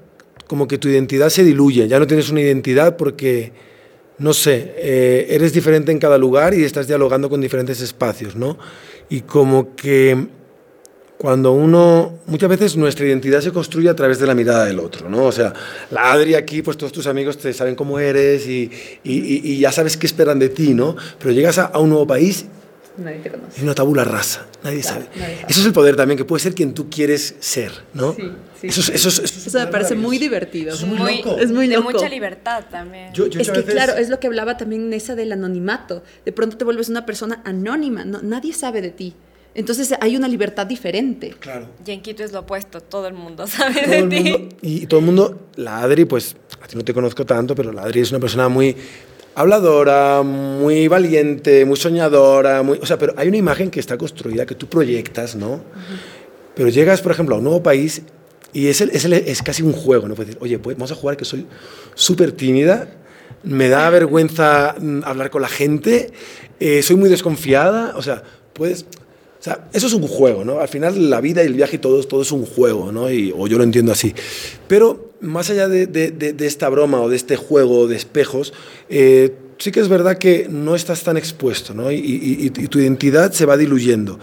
como que tu identidad se diluye. Ya no tienes una identidad porque, no sé, eh, eres diferente en cada lugar y estás dialogando con diferentes espacios, ¿no? Y como que cuando uno, muchas veces nuestra identidad se construye a través de la mirada del otro, ¿no? O sea, la Adri aquí, pues todos tus amigos te saben cómo eres y, y- y- ya sabes qué esperan de ti, ¿no? Pero llegas a, a un nuevo país Nadie te conoce. y una tabula rasa, nadie sabe. nadie sabe. Eso es el poder también, que puede ser quien tú quieres ser, ¿no? Sí, sí. Eso, es- eso es- eso es Eso me parece muy divertido. Es muy loco. Es muy de loco. mucha libertad también. Yo- yo es a que veces- claro, es lo que hablaba también Nessa del anonimato. De pronto te vuelves una persona anónima, no, nadie sabe de ti. Entonces hay una libertad diferente. Claro. Y en Quito es lo opuesto, todo el mundo sabe todo de el ti. mundo, y todo el mundo, la Adri, pues a ti no te conozco tanto, pero la Adri es una persona muy habladora, muy valiente, muy soñadora, muy, o sea, pero hay una imagen que está construida, que tú proyectas, ¿no? Pero llegas, por ejemplo, a un nuevo país y es, el- es, el- es casi un juego, ¿no? Puedes decir, oye, pues vamos a jugar que soy súper tímida, me da vergüenza mm, hablar con la gente, eh, soy muy desconfiada, o sea, puedes... Eso es un juego, ¿no? Al final la vida y el viaje y todo, todo es un juego, ¿no? Y, o yo lo entiendo así. Pero más allá de, de- esta broma o de este juego de espejos, eh, sí que es verdad que no estás tan expuesto, ¿no? Y- y tu identidad se va diluyendo.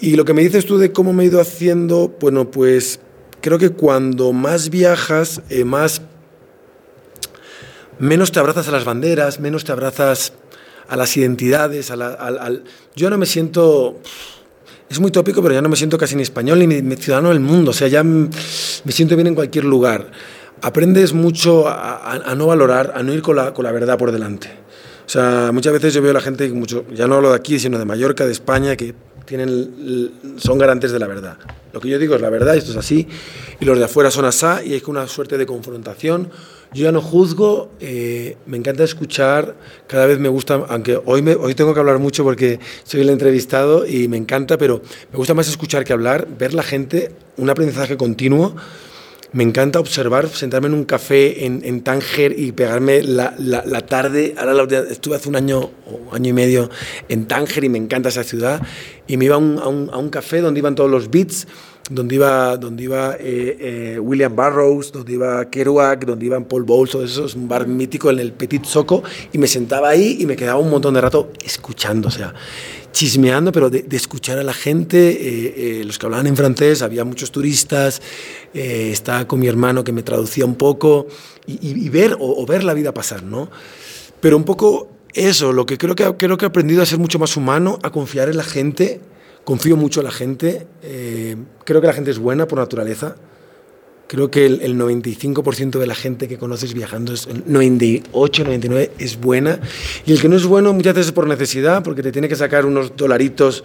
Y lo que me dices tú de cómo me he ido haciendo, bueno, pues creo que cuando más viajas, eh, más menos te abrazas a las banderas, menos te abrazas a las identidades, a la- yo no me siento, es muy tópico, pero ya no me siento casi ni español ni, ni ciudadano del mundo, o sea, ya me siento bien en cualquier lugar. Aprendes mucho a, no valorar, a no ir con la, verdad por delante. O sea, muchas veces yo veo a la gente, mucho, ya no hablo de aquí, sino de Mallorca, de España, que tienen, son garantes de la verdad. Lo que yo digo es la verdad, esto es así, y los de afuera son asá, y hay una suerte de confrontación. Yo ya no juzgo, eh, me encanta escuchar, cada vez me gusta, aunque hoy, hoy tengo que hablar mucho porque soy el entrevistado y me encanta, pero me gusta más escuchar que hablar, ver la gente, un aprendizaje continuo. Me encanta observar, sentarme en un café en, en Tánger y pegarme la, la- tarde. Ahora la estuve hace un año o año y medio en Tánger y me encanta esa ciudad. Y me iba a un, a un- a un café donde iban todos los beats, donde iba, donde iba eh, eh, William Burroughs, donde iba Kerouac, donde iban Paul Bowles, todo eso es un bar mítico en el Petit Soco. Y me sentaba ahí y me quedaba un montón de rato escuchando, o sea, chismeando, pero de, escuchar a la gente, eh, los que hablaban en francés, había muchos turistas, estaba con mi hermano que me traducía un poco, y, ver, o ver la vida pasar, ¿no? Pero un poco eso, lo que creo que, creo que he aprendido a ser mucho más humano, a confiar en la gente, confío mucho en la gente, eh, creo que la gente es buena por naturaleza, Creo que el, el 95% de la gente que conoces viajando, es, el 98, 99, es buena. Y el que no es bueno muchas veces es por necesidad, porque te tiene que sacar unos dolaritos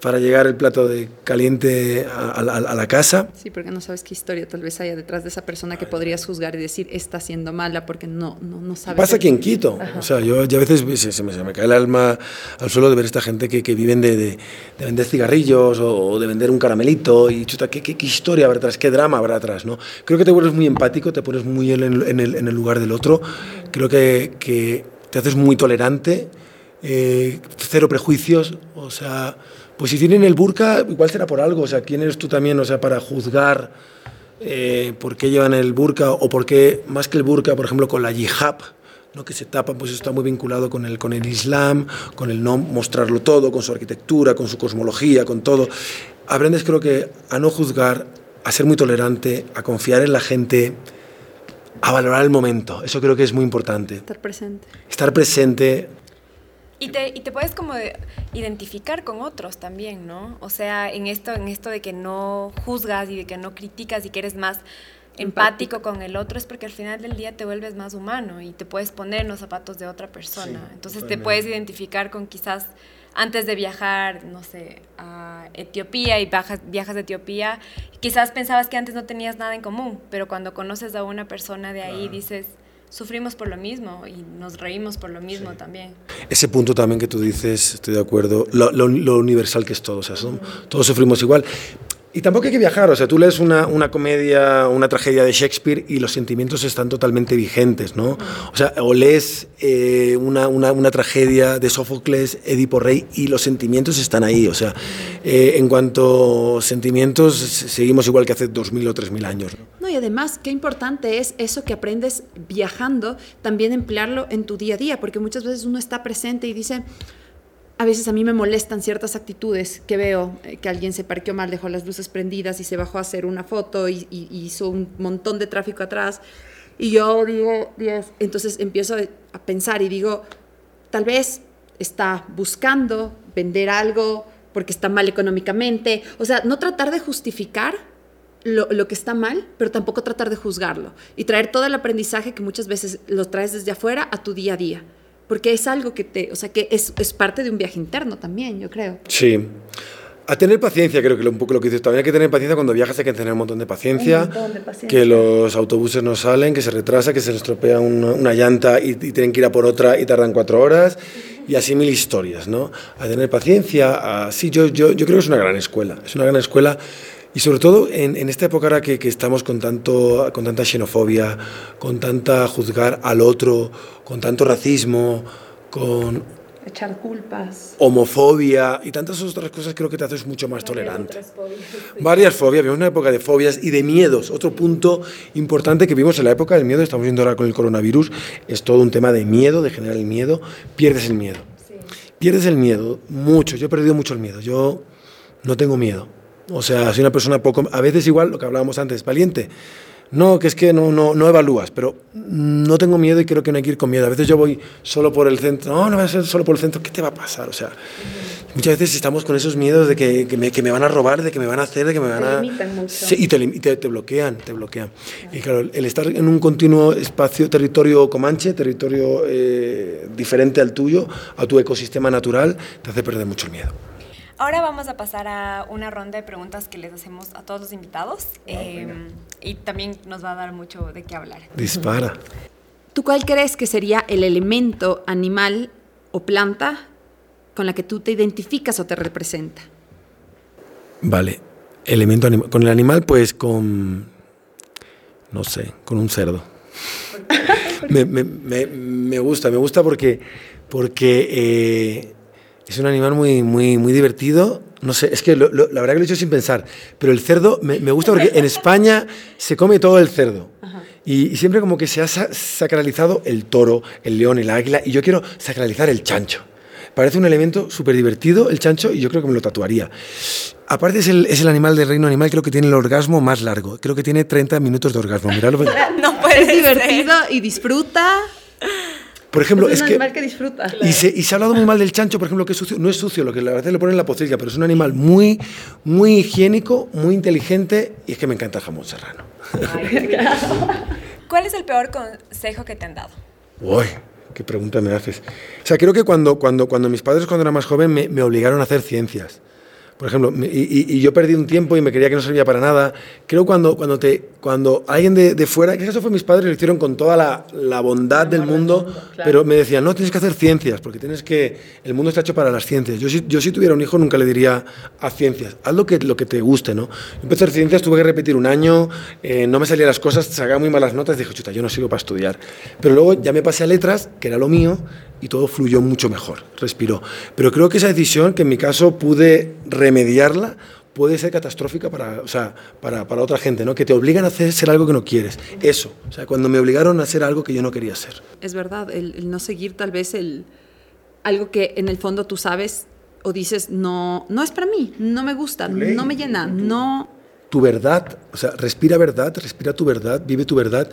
para llegar el plato de caliente a, a la- a la casa. Sí, porque no sabes qué historia tal vez haya detrás de esa persona que podrías juzgar y decir está siendo mala porque no, no, no sabes. Pasa aquí en Quito. O sea, yo ya a veces se, se me, se me cae el alma al suelo de ver esta gente que, que viven de, de- de vender cigarrillos o, o de vender un caramelito y chuta, ¿qué, qué, qué historia habrá atrás? ¿Qué drama habrá atrás? ¿no? Creo que te vuelves muy empático, te pones muy en el, en el- en el lugar del otro. Creo que, que te haces muy tolerante, eh, cero prejuicios. O sea, pues si tienen el burka, igual será por algo. O sea, ¿quién eres tú también o sea, para juzgar? eh, por qué llevan el burka o por qué, más que el burka, por ejemplo, con la hijab, ¿no? que se tapan, pues está muy vinculado con el, con el Islam, con el no mostrarlo todo, con su arquitectura, con su cosmología, con todo. Aprendes creo que a no juzgar, a ser muy tolerante, a confiar en la gente, a valorar el momento. Eso creo que es muy importante. Estar presente. Estar presente. Y te, y te puedes como identificar con otros también, ¿no? O sea, en esto, en esto de que no juzgas y de que no criticas y que eres más empático con el otro es porque al final del día te vuelves más humano y te puedes poner en los zapatos de otra persona. Entonces te puedes identificar con quizás antes de viajar, no sé, a Etiopía y viajas, viajas de Etiopía, quizás pensabas que antes no tenías nada en común, pero cuando conoces a una persona de ahí dices, sufrimos por lo mismo y nos reímos por lo mismo también. Ese punto también que tú dices, estoy de acuerdo, lo, lo, universal que es todo, o sea, todos sufrimos igual. Y tampoco hay que viajar, o sea, tú lees una, una, comedia, una tragedia de Shakespeare y los sentimientos están totalmente vigentes, ¿no? O sea, o lees eh, una, una, una, tragedia de Sófocles, Edipo Rey, y los sentimientos están ahí, o sea, eh, en cuanto a sentimientos, seguimos igual que hace 2.000 o 3.000 años. ¿no? no, y además, qué importante es eso que aprendes viajando, también emplearlo en tu día a día, porque muchas veces uno está presente y dice a veces a mí me molestan ciertas actitudes que veo, eh, que alguien se parqueó mal, dejó las luces prendidas y se bajó a hacer una foto y, hizo un montón de tráfico atrás. Y yo digo, Dios, entonces empiezo a pensar y digo, tal vez está buscando vender algo porque está mal económicamente. O sea, no tratar de justificar lo, lo, que está mal, pero tampoco tratar de juzgarlo y traer todo el aprendizaje que muchas veces lo traes desde afuera a tu día a día porque es algo que te, o sea, que es, es parte de un viaje interno también, yo creo. Sí. A tener paciencia, creo que un poco lo que dices. También hay que tener paciencia cuando viajas, hay que tener un montón de paciencia. Un montón de paciencia. Que los autobuses no salen, que se retrasa, que se les estropea una, una llanta y, y, tienen que ir a por otra y tardan cuatro horas. Y así mil historias, ¿no? A tener paciencia. A, sí, yo, yo, yo creo que es una gran escuela. Es una gran escuela y sobre todo en, en esta época ahora que, que, estamos con, tanto, con tanta xenofobia, con tanta juzgar al otro, con tanto racismo, con... Echar culpas. Homofobia y tantas otras cosas creo que te haces mucho más tolerante. Fobias, Varias fobias, vivimos una época de fobias y de miedos. Otro punto importante que vimos en la época del miedo, estamos viendo ahora con el coronavirus, es todo un tema de miedo, de generar el miedo. Pierdes el miedo. Sí. Pierdes el miedo, mucho. Yo he perdido mucho el miedo. Yo no tengo miedo o sea, soy una persona poco, a veces igual lo que hablábamos antes, valiente. No, que es que no, no, no evalúas, pero no tengo miedo y creo que no hay que ir con miedo. A veces yo voy solo por el centro, no, no voy a ser solo por el centro, ¿qué te va a pasar? O sea, muchas veces estamos con esos miedos de que, que, me, que me, van a robar, de que me van a hacer, de que me van a... Sí, y, te, te, te, bloquean, te bloquean. Y claro, el estar en un continuo espacio, territorio comanche, territorio eh, diferente al tuyo, a tu ecosistema natural, te hace perder mucho el miedo. Ahora vamos a pasar a una ronda de preguntas que les hacemos a todos los invitados eh, y también nos va a dar mucho de qué hablar. Dispara. ¿Tú cuál crees que sería el elemento animal o planta con la que tú te identificas o te representa? Vale, elemento animal. Con el animal, pues con, no sé, con un cerdo. me, me, me, me, gusta, me gusta porque, porque eh, es un animal muy, muy, muy divertido. No sé, es que lo, lo, la verdad que lo he hecho sin pensar. Pero el cerdo me, me gusta porque en España se come todo el cerdo. Y, y, siempre como que se ha sacralizado el toro, el león, el águila. Y yo quiero sacralizar el chancho. Parece un elemento súper divertido el chancho y yo creo que me lo tatuaría. Aparte es el, es el, animal del reino animal, creo que tiene el orgasmo más largo. Creo que tiene 30 minutos de orgasmo. Miradlo. No puede Es divertido y disfruta. Por ejemplo, es, un es animal que, que disfruta. Y se, y se, ha hablado muy mal del chancho, por ejemplo, que es sucio. No es sucio, lo que la verdad le ponen en la pocilga, pero es un animal muy, muy higiénico, muy inteligente y es que me encanta el jamón serrano. Ay, ¿Cuál es el peor consejo que te han dado? Uy, qué pregunta me haces. O sea, creo que cuando, cuando, cuando mis padres, cuando era más joven, me, me obligaron a hacer ciencias. Por ejemplo, y, y, y, yo perdí un tiempo y me creía que no servía para nada. Creo cuando, cuando, te, cuando alguien de, de fuera, que eso fue mis padres, lo hicieron con toda la, la bondad del mundo, claro. pero me decían, no, tienes que hacer ciencias, porque tienes que, el mundo está hecho para las ciencias. Yo, si, yo si tuviera un hijo nunca le diría a ciencias, haz lo que, lo que te guste, ¿no? Yo empecé a hacer ciencias, tuve que repetir un año, eh, no me salían las cosas, sacaba muy malas notas, dije, chuta, yo no sigo para estudiar. Pero luego ya me pasé a letras, que era lo mío, y todo fluyó mucho mejor, respiró. Pero creo que esa decisión, que en mi caso pude remediarla, puede ser catastrófica para, o sea, para, para, otra gente, ¿no? Que te obligan a hacer ser algo que no quieres. Eso, o sea, cuando me obligaron a hacer algo que yo no quería hacer. Es verdad, el, el no seguir tal vez el, algo que en el fondo tú sabes o dices, no, no es para mí, no me gusta, no me llena, no... Tu verdad, o sea, respira verdad, respira tu verdad, vive tu verdad.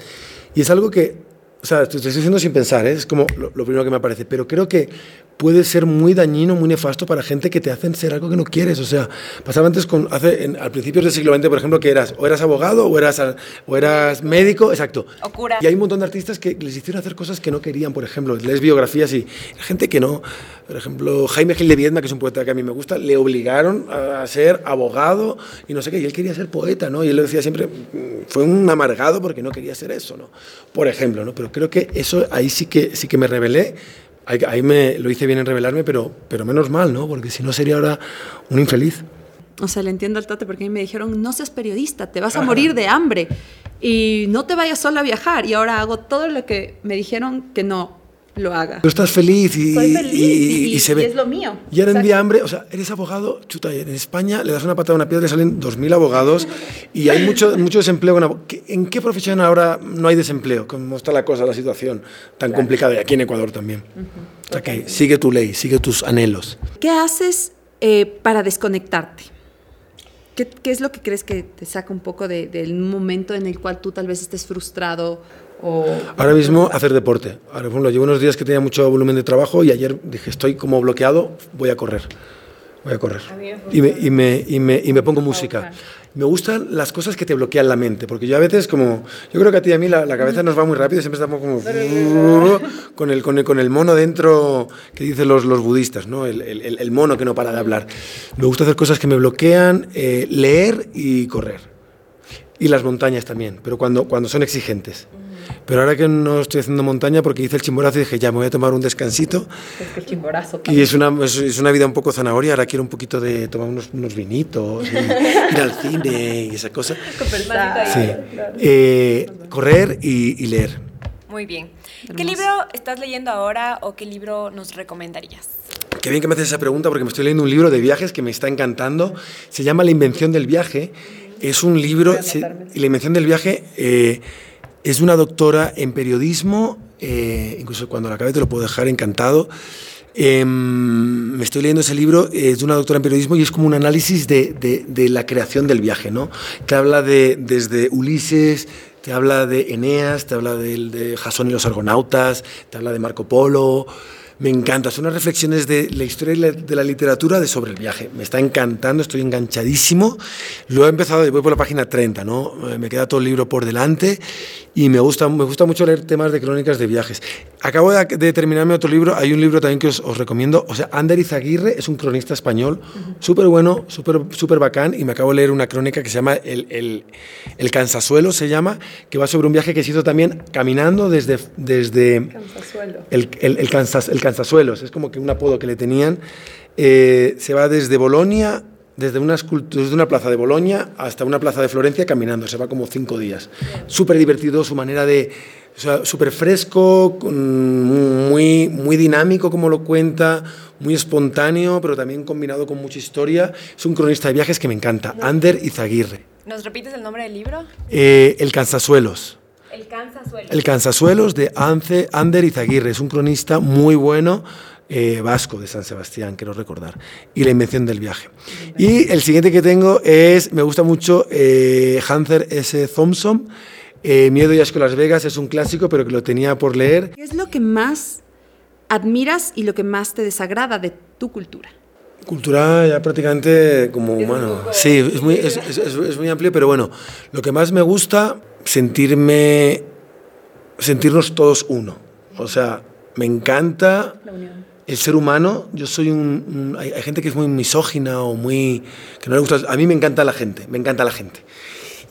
Y es algo que, o sea, te estoy diciendo sin pensar, ¿eh? es como lo, lo primero que me aparece, pero creo que puede ser muy dañino, muy nefasto para gente que te hacen ser algo que no quieres. O sea, pasaba antes con, hace, en, al principio del siglo XX, por ejemplo, que eras o eras abogado o eras, o eras médico, exacto. O cura. Y hay un montón de artistas que les hicieron hacer cosas que no querían, por ejemplo, lees biografías y gente que no. Por ejemplo, Jaime Gil de Viedma, que es un poeta que a mí me gusta, le obligaron a ser abogado y no sé qué, y él quería ser poeta, ¿no? Y él lo decía siempre, mm, fue un amargado porque no quería ser eso, ¿no? Por ejemplo, ¿no? Pero creo que eso ahí sí que, sí que me rebelé ahí, ahí me lo hice bien en revelarme, pero, pero menos mal, ¿no? Porque si no sería ahora un infeliz. O sea, le entiendo al Tate porque a mí me dijeron, no seas periodista, te vas a morir de hambre y no te vayas solo a viajar. Y ahora hago todo lo que me dijeron que no lo haga. Tú estás feliz y, Soy feliz y, y se ve. y es lo mío. Y ahora en día hambre, o sea, eres abogado, chuta, en España le das una patada a una piedra y salen 2.000 abogados y hay mucho, mucho desempleo. en ¿Qué- ¿En qué profesión ahora no hay desempleo? ¿Cómo está la cosa, la situación tan complicada? Y aquí en Ecuador también. O sea que sigue tu ley, sigue tus anhelos. ¿Qué haces eh, para desconectarte? ¿Qué, qué es lo que crees que te saca un poco de- del momento en el cual tú tal vez estés frustrado o... Ahora mismo hacer deporte. Ahora, por ejemplo, llevo unos días que tenía mucho volumen de trabajo y ayer dije, estoy como bloqueado, voy a correr. Voy a correr. Y me, y me, y me, y me pongo música. Me gustan las cosas que te bloquean la mente, porque yo a veces como, yo creo que a ti y a mí la, la cabeza nos va muy rápido, siempre estamos como con el, con el, con el mono dentro que dicen los, los budistas, ¿no? El, el, el mono que no para de hablar. Me gusta hacer cosas que me bloquean, eh, leer y correr. Y las montañas también, pero cuando, cuando son exigentes. Pero ahora que no estoy haciendo montaña porque hice el chimborazo y dije, ya me voy a tomar un descansito. Es que el chimborazo. Y es una, es, es una vida un poco zanahoria, ahora quiero un poquito de tomar unos, unos vinitos, y ir al cine y esa cosa. Sí. Eh, correr y, y leer. Muy bien. ¿Qué libro estás leyendo ahora o qué libro nos recomendarías? Qué bien que me haces esa pregunta porque me estoy leyendo un libro de viajes que me está encantando. Se llama La invención del viaje. Es un libro, se- La invención del viaje eh, es de una doctora en periodismo, eh, incluso cuando la acabe te lo puedo dejar encantado. Eh, me estoy leyendo ese libro, es de una doctora en periodismo y es como un análisis de, de- de la creación del viaje, ¿no? Que habla de, desde Ulises, te habla de Eneas, te habla del- de, Jasón y los argonautas, te habla de Marco Polo. Me encanta, son unas reflexiones de la historia y de la literatura de sobre el viaje. Me está encantando, estoy enganchadísimo. Lo he empezado, voy por la página 30, ¿no? Eh, Me queda todo el libro por delante y me gusta, me gusta mucho leer temas de crónicas de viajes. Acabo de, de terminarme otro libro, hay un libro también que os, os recomiendo, o sea, Ander Izaguirre es un cronista español, súper bueno, súper súper bacán, y me acabo de leer una crónica que se llama El, el, el Cansasuelo, se llama, que va sobre un viaje que se hizo también caminando desde... desde el, el, el, cansas- el cansazuelos, es como que un apodo que le tenían. Eh, se va desde Bolonia, desde una, escultu- desde una plaza de Bolonia hasta una plaza de Florencia caminando, se va como cinco días. Súper divertido su manera de, o sea, súper fresco, muy, muy dinámico como lo cuenta, muy espontáneo, pero también combinado con mucha historia. Es un cronista de viajes que me encanta, Ander Izaguirre. ¿Nos repites el nombre del libro? Eh, el Cansasuelos. El Cansazuelo. El Cansasuelos de Ance, Ander Izaguirre. Es un cronista muy bueno, eh, vasco de San Sebastián, quiero recordar. Y la invención del viaje. Y el siguiente que tengo es, me gusta mucho, eh, Hunter S. Thompson. eh, Miedo y Asco Las Vegas es un clásico, pero que lo tenía por leer. ¿Qué es lo que más admiras y lo que más te desagrada de tu cultura? Cultura ya prácticamente como humano. Sí, es muy, es, es- es- muy amplio, pero bueno, lo que más me gusta, sentirme, sentirnos todos uno. O sea, me encanta el ser humano. Yo soy un, un- hay, hay gente que es muy misógina o muy, que no le gusta. A mí me encanta la gente, me encanta la gente.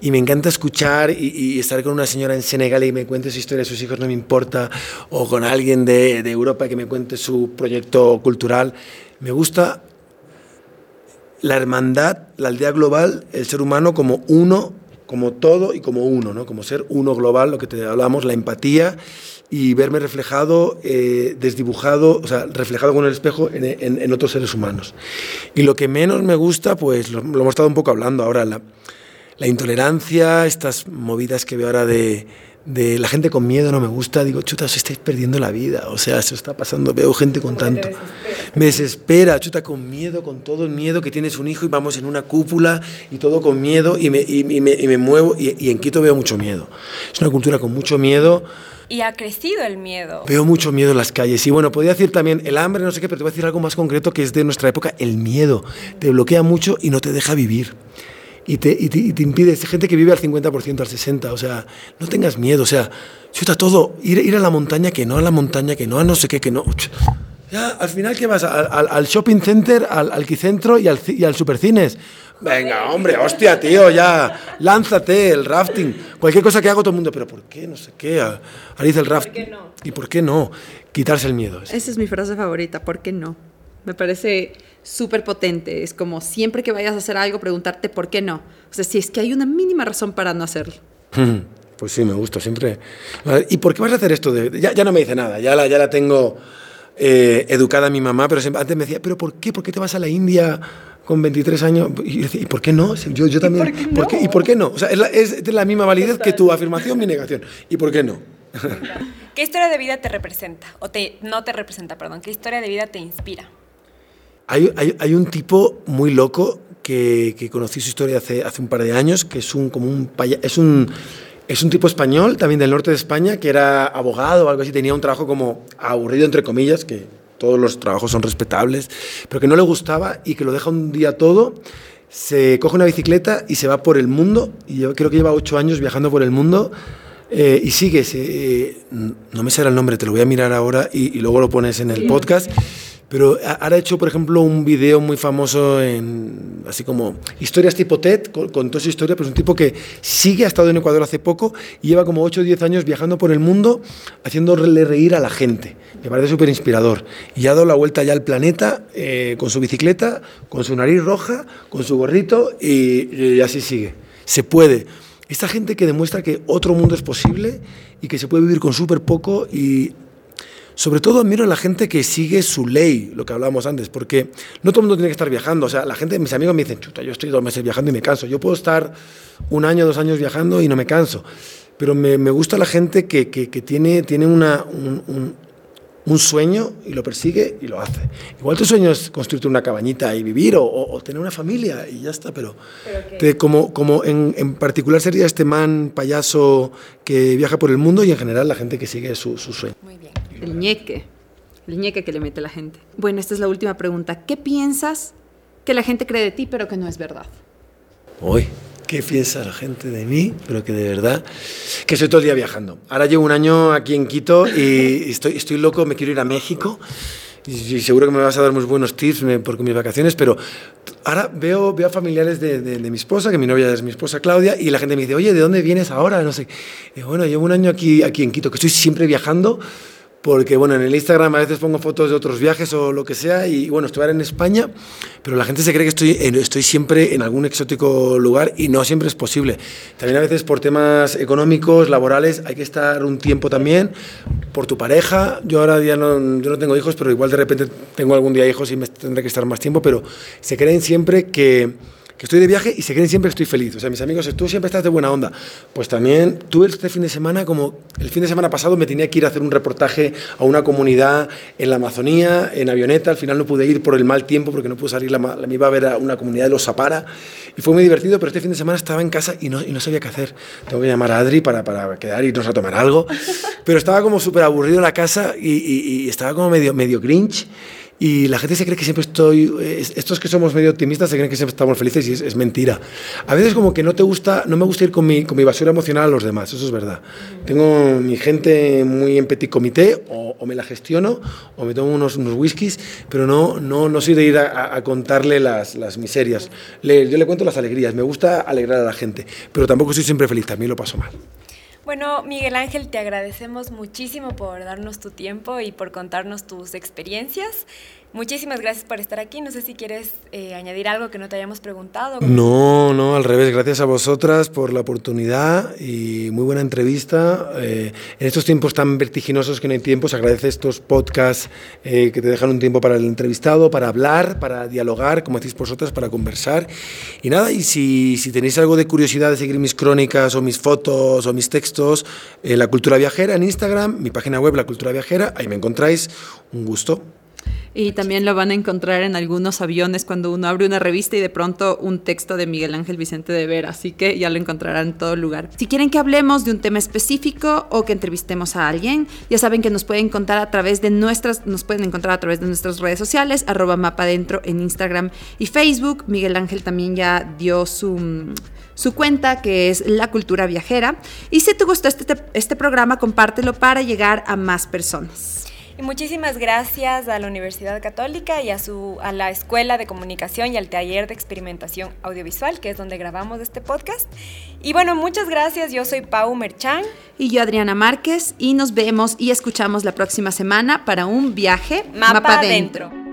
Y me encanta escuchar y, y estar con una señora en Senegal y me cuente su historia de sus hijos, no me importa. O con alguien de, de Europa que me cuente su proyecto cultural. Me gusta la hermandad, la aldea global, el ser humano como uno como todo y como uno, ¿no? como ser uno global, lo que te hablamos, la empatía y verme reflejado, eh, desdibujado, o sea, reflejado con el espejo en, en, otros seres humanos. Y lo que menos me gusta, pues lo, hemos estado un poco hablando ahora, la, la intolerancia, estas movidas que veo ahora de, de la gente con miedo no me gusta, digo, chuta, os estáis perdiendo la vida, o sea, eso está pasando, veo gente con tanto, me desespera, chuta, con miedo, con todo el miedo que tienes un hijo y vamos en una cúpula y todo con miedo y me, y, me, y me, muevo y, y, en Quito veo mucho miedo, es una cultura con mucho miedo. Y ha crecido el miedo. Veo mucho miedo en las calles. Y bueno, podría decir también el hambre, no sé qué, pero te voy a decir algo más concreto que es de nuestra época, el miedo. Te bloquea mucho y no te deja vivir y te, y te, y te impide, es gente que vive al 50%, al 60%, o sea, no tengas miedo, o sea, chuta todo, ir, ir a la montaña, que no a la montaña, que no a no sé qué, que no. Ya, al final, ¿qué vas? Al, al shopping center, al alquicentro y al, y al supercines. Venga, hombre, hostia, tío, ya, lánzate, el rafting. Cualquier cosa que hago todo el mundo, pero ¿por qué? No sé qué. Dice el rafting. ¿Por qué no? ¿Y por qué no? Quitarse el miedo. Esa es mi frase favorita, ¿por qué no? Me parece súper potente. Es como siempre que vayas a hacer algo, preguntarte por qué no. O sea, si es que hay una mínima razón para no hacerlo. Pues sí, me gusta siempre. ¿Y por qué vas a hacer esto? De, ya, ya no me dice nada, ya la, ya la tengo eh, educada mi mamá, pero siempre, antes me decía, ¿pero por qué? ¿Por qué te vas a la India con 23 años? Y, decía, ¿y por qué no? Yo, yo también. ¿Y por qué no? ¿por qué, ¿Y por qué no? O sea, es la, es de la misma validez que tu afirmación, mi negación. ¿Y por qué no? ¿Qué historia de vida te representa? O te, no te representa, perdón. ¿Qué historia de vida te inspira? Hay, hay, hay un tipo muy loco que, que, conocí su historia hace, hace un par de años, que es un, como un, es un, es un tipo español, también del norte de España, que era abogado o algo así, tenía un trabajo como aburrido, entre comillas, que todos los trabajos son respetables, pero que no le gustaba y que lo deja un día todo, se coge una bicicleta y se va por el mundo, y yo creo que lleva ocho años viajando por el mundo, eh, y sigue, eh, no me sale el nombre, te lo voy a mirar ahora y, y luego lo pones en el podcast. Pero ahora ha hecho, por ejemplo, un video muy famoso en, así como historias tipo TED, con, con toda su historia, pero es un tipo que sigue, ha estado en Ecuador hace poco y lleva como 8 o 10 años viajando por el mundo haciéndole reír a la gente. Me parece súper inspirador. Y ha dado la vuelta ya al planeta eh, con su bicicleta, con su nariz roja, con su gorrito y, y así sigue. Se puede. Esta gente que demuestra que otro mundo es posible y que se puede vivir con súper poco y sobre todo admiro a la gente que sigue su ley, lo que hablábamos antes, porque no todo el mundo tiene que estar viajando. O sea, la gente, mis amigos me dicen, chuta, yo estoy dos meses viajando y me canso. Yo puedo estar un año, dos años viajando y no me canso. Pero me, me gusta la gente que, que, que tiene, tiene una, un, un, un, sueño y lo persigue y lo hace. Igual tu sueño es construirte una cabañita y vivir o, o, o tener una familia y ya está, pero, pero te, como, como en, en, particular sería este man payaso que viaja por el mundo y en general la gente que sigue su, su sueño. Muy bien. El ñeque. El ñeque que le mete la gente. Bueno, esta es la última pregunta. ¿Qué piensas que la gente cree de ti, pero que no es verdad? Uy, ¿qué piensa la gente de mí, pero que de verdad... Que estoy todo el día viajando. Ahora llevo un año aquí en Quito y estoy, estoy loco, me quiero ir a México. Y seguro que me vas a dar muy buenos tips por mis vacaciones, pero ahora veo, veo a familiares de, de, de, mi esposa, que mi novia es mi esposa Claudia, y la gente me dice, oye, ¿de dónde vienes ahora? No sé. Y bueno, llevo un año aquí, aquí en Quito, que estoy siempre viajando porque bueno, en el Instagram a veces pongo fotos de otros viajes o lo que sea y bueno, estoy ahora en España, pero la gente se cree que estoy, estoy siempre en algún exótico lugar y no siempre es posible. También a veces por temas económicos, laborales, hay que estar un tiempo también, por tu pareja, yo ahora ya no, yo no tengo hijos, pero igual de repente tengo algún día hijos y me tendré que estar más tiempo, pero se creen siempre que que estoy de viaje y se creen siempre que estoy feliz. O sea, mis amigos, tú siempre estás de buena onda. Pues también tuve este fin de semana, como el fin de semana pasado me tenía que ir a hacer un reportaje a una comunidad en la Amazonía, en avioneta. Al final no pude ir por el mal tiempo porque no pude salir, la, me iba a ver a una comunidad de los Zapara. Y fue muy divertido, pero este fin de semana estaba en casa y no, y no sabía qué hacer. Tengo que llamar a Adri para, para quedar y irnos a tomar algo. Pero estaba como súper aburrido en la casa y, y, y estaba como medio, medio grinch. Y la gente se cree que siempre estoy, estos que somos medio optimistas se creen que siempre estamos felices y es, es, mentira. A veces como que no te gusta, no me gusta ir con mi, con mi basura emocional a los demás, eso es verdad. Tengo mi gente muy en petit comité, o, o me la gestiono, o me tomo unos, unos whiskies, pero no, no, no soy de ir a, a contarle las, las miserias. Le, yo le cuento las alegrías, me gusta alegrar a la gente, pero tampoco soy siempre feliz, también lo paso mal. Bueno, Miguel Ángel, te agradecemos muchísimo por darnos tu tiempo y por contarnos tus experiencias. Muchísimas gracias por estar aquí. No sé si quieres eh, añadir algo que no te hayamos preguntado. No, no, al revés. Gracias a vosotras por la oportunidad y muy buena entrevista. Eh, en estos tiempos tan vertiginosos que no hay tiempo, se agradece estos podcasts eh, que te dejan un tiempo para el entrevistado, para hablar, para dialogar, como decís vosotras, para conversar. Y nada, y si, si tenéis algo de curiosidad de seguir mis crónicas o mis fotos o mis textos, La Cultura Viajera en Instagram, mi página web La Cultura Viajera, ahí me encontráis. Un gusto. Y también lo van a encontrar en algunos aviones cuando uno abre una revista y de pronto un texto de Miguel Ángel Vicente de Vera, así que ya lo encontrarán en todo lugar. Si quieren que hablemos de un tema específico o que entrevistemos a alguien, ya saben que nos pueden encontrar a través de nuestras, nos pueden encontrar a través de nuestras redes sociales, arroba mapa dentro en Instagram y Facebook. Miguel Ángel también ya dio su su cuenta que es La Cultura Viajera. Y si te gustó este, este programa, compártelo para llegar a más personas. Y muchísimas gracias a la Universidad Católica y a, su, a la Escuela de Comunicación y al Taller de Experimentación Audiovisual, que es donde grabamos este podcast. Y bueno, muchas gracias. Yo soy Pau Merchan. Y yo Adriana Márquez. Y nos vemos y escuchamos la próxima semana para un viaje mapa, mapa adentro.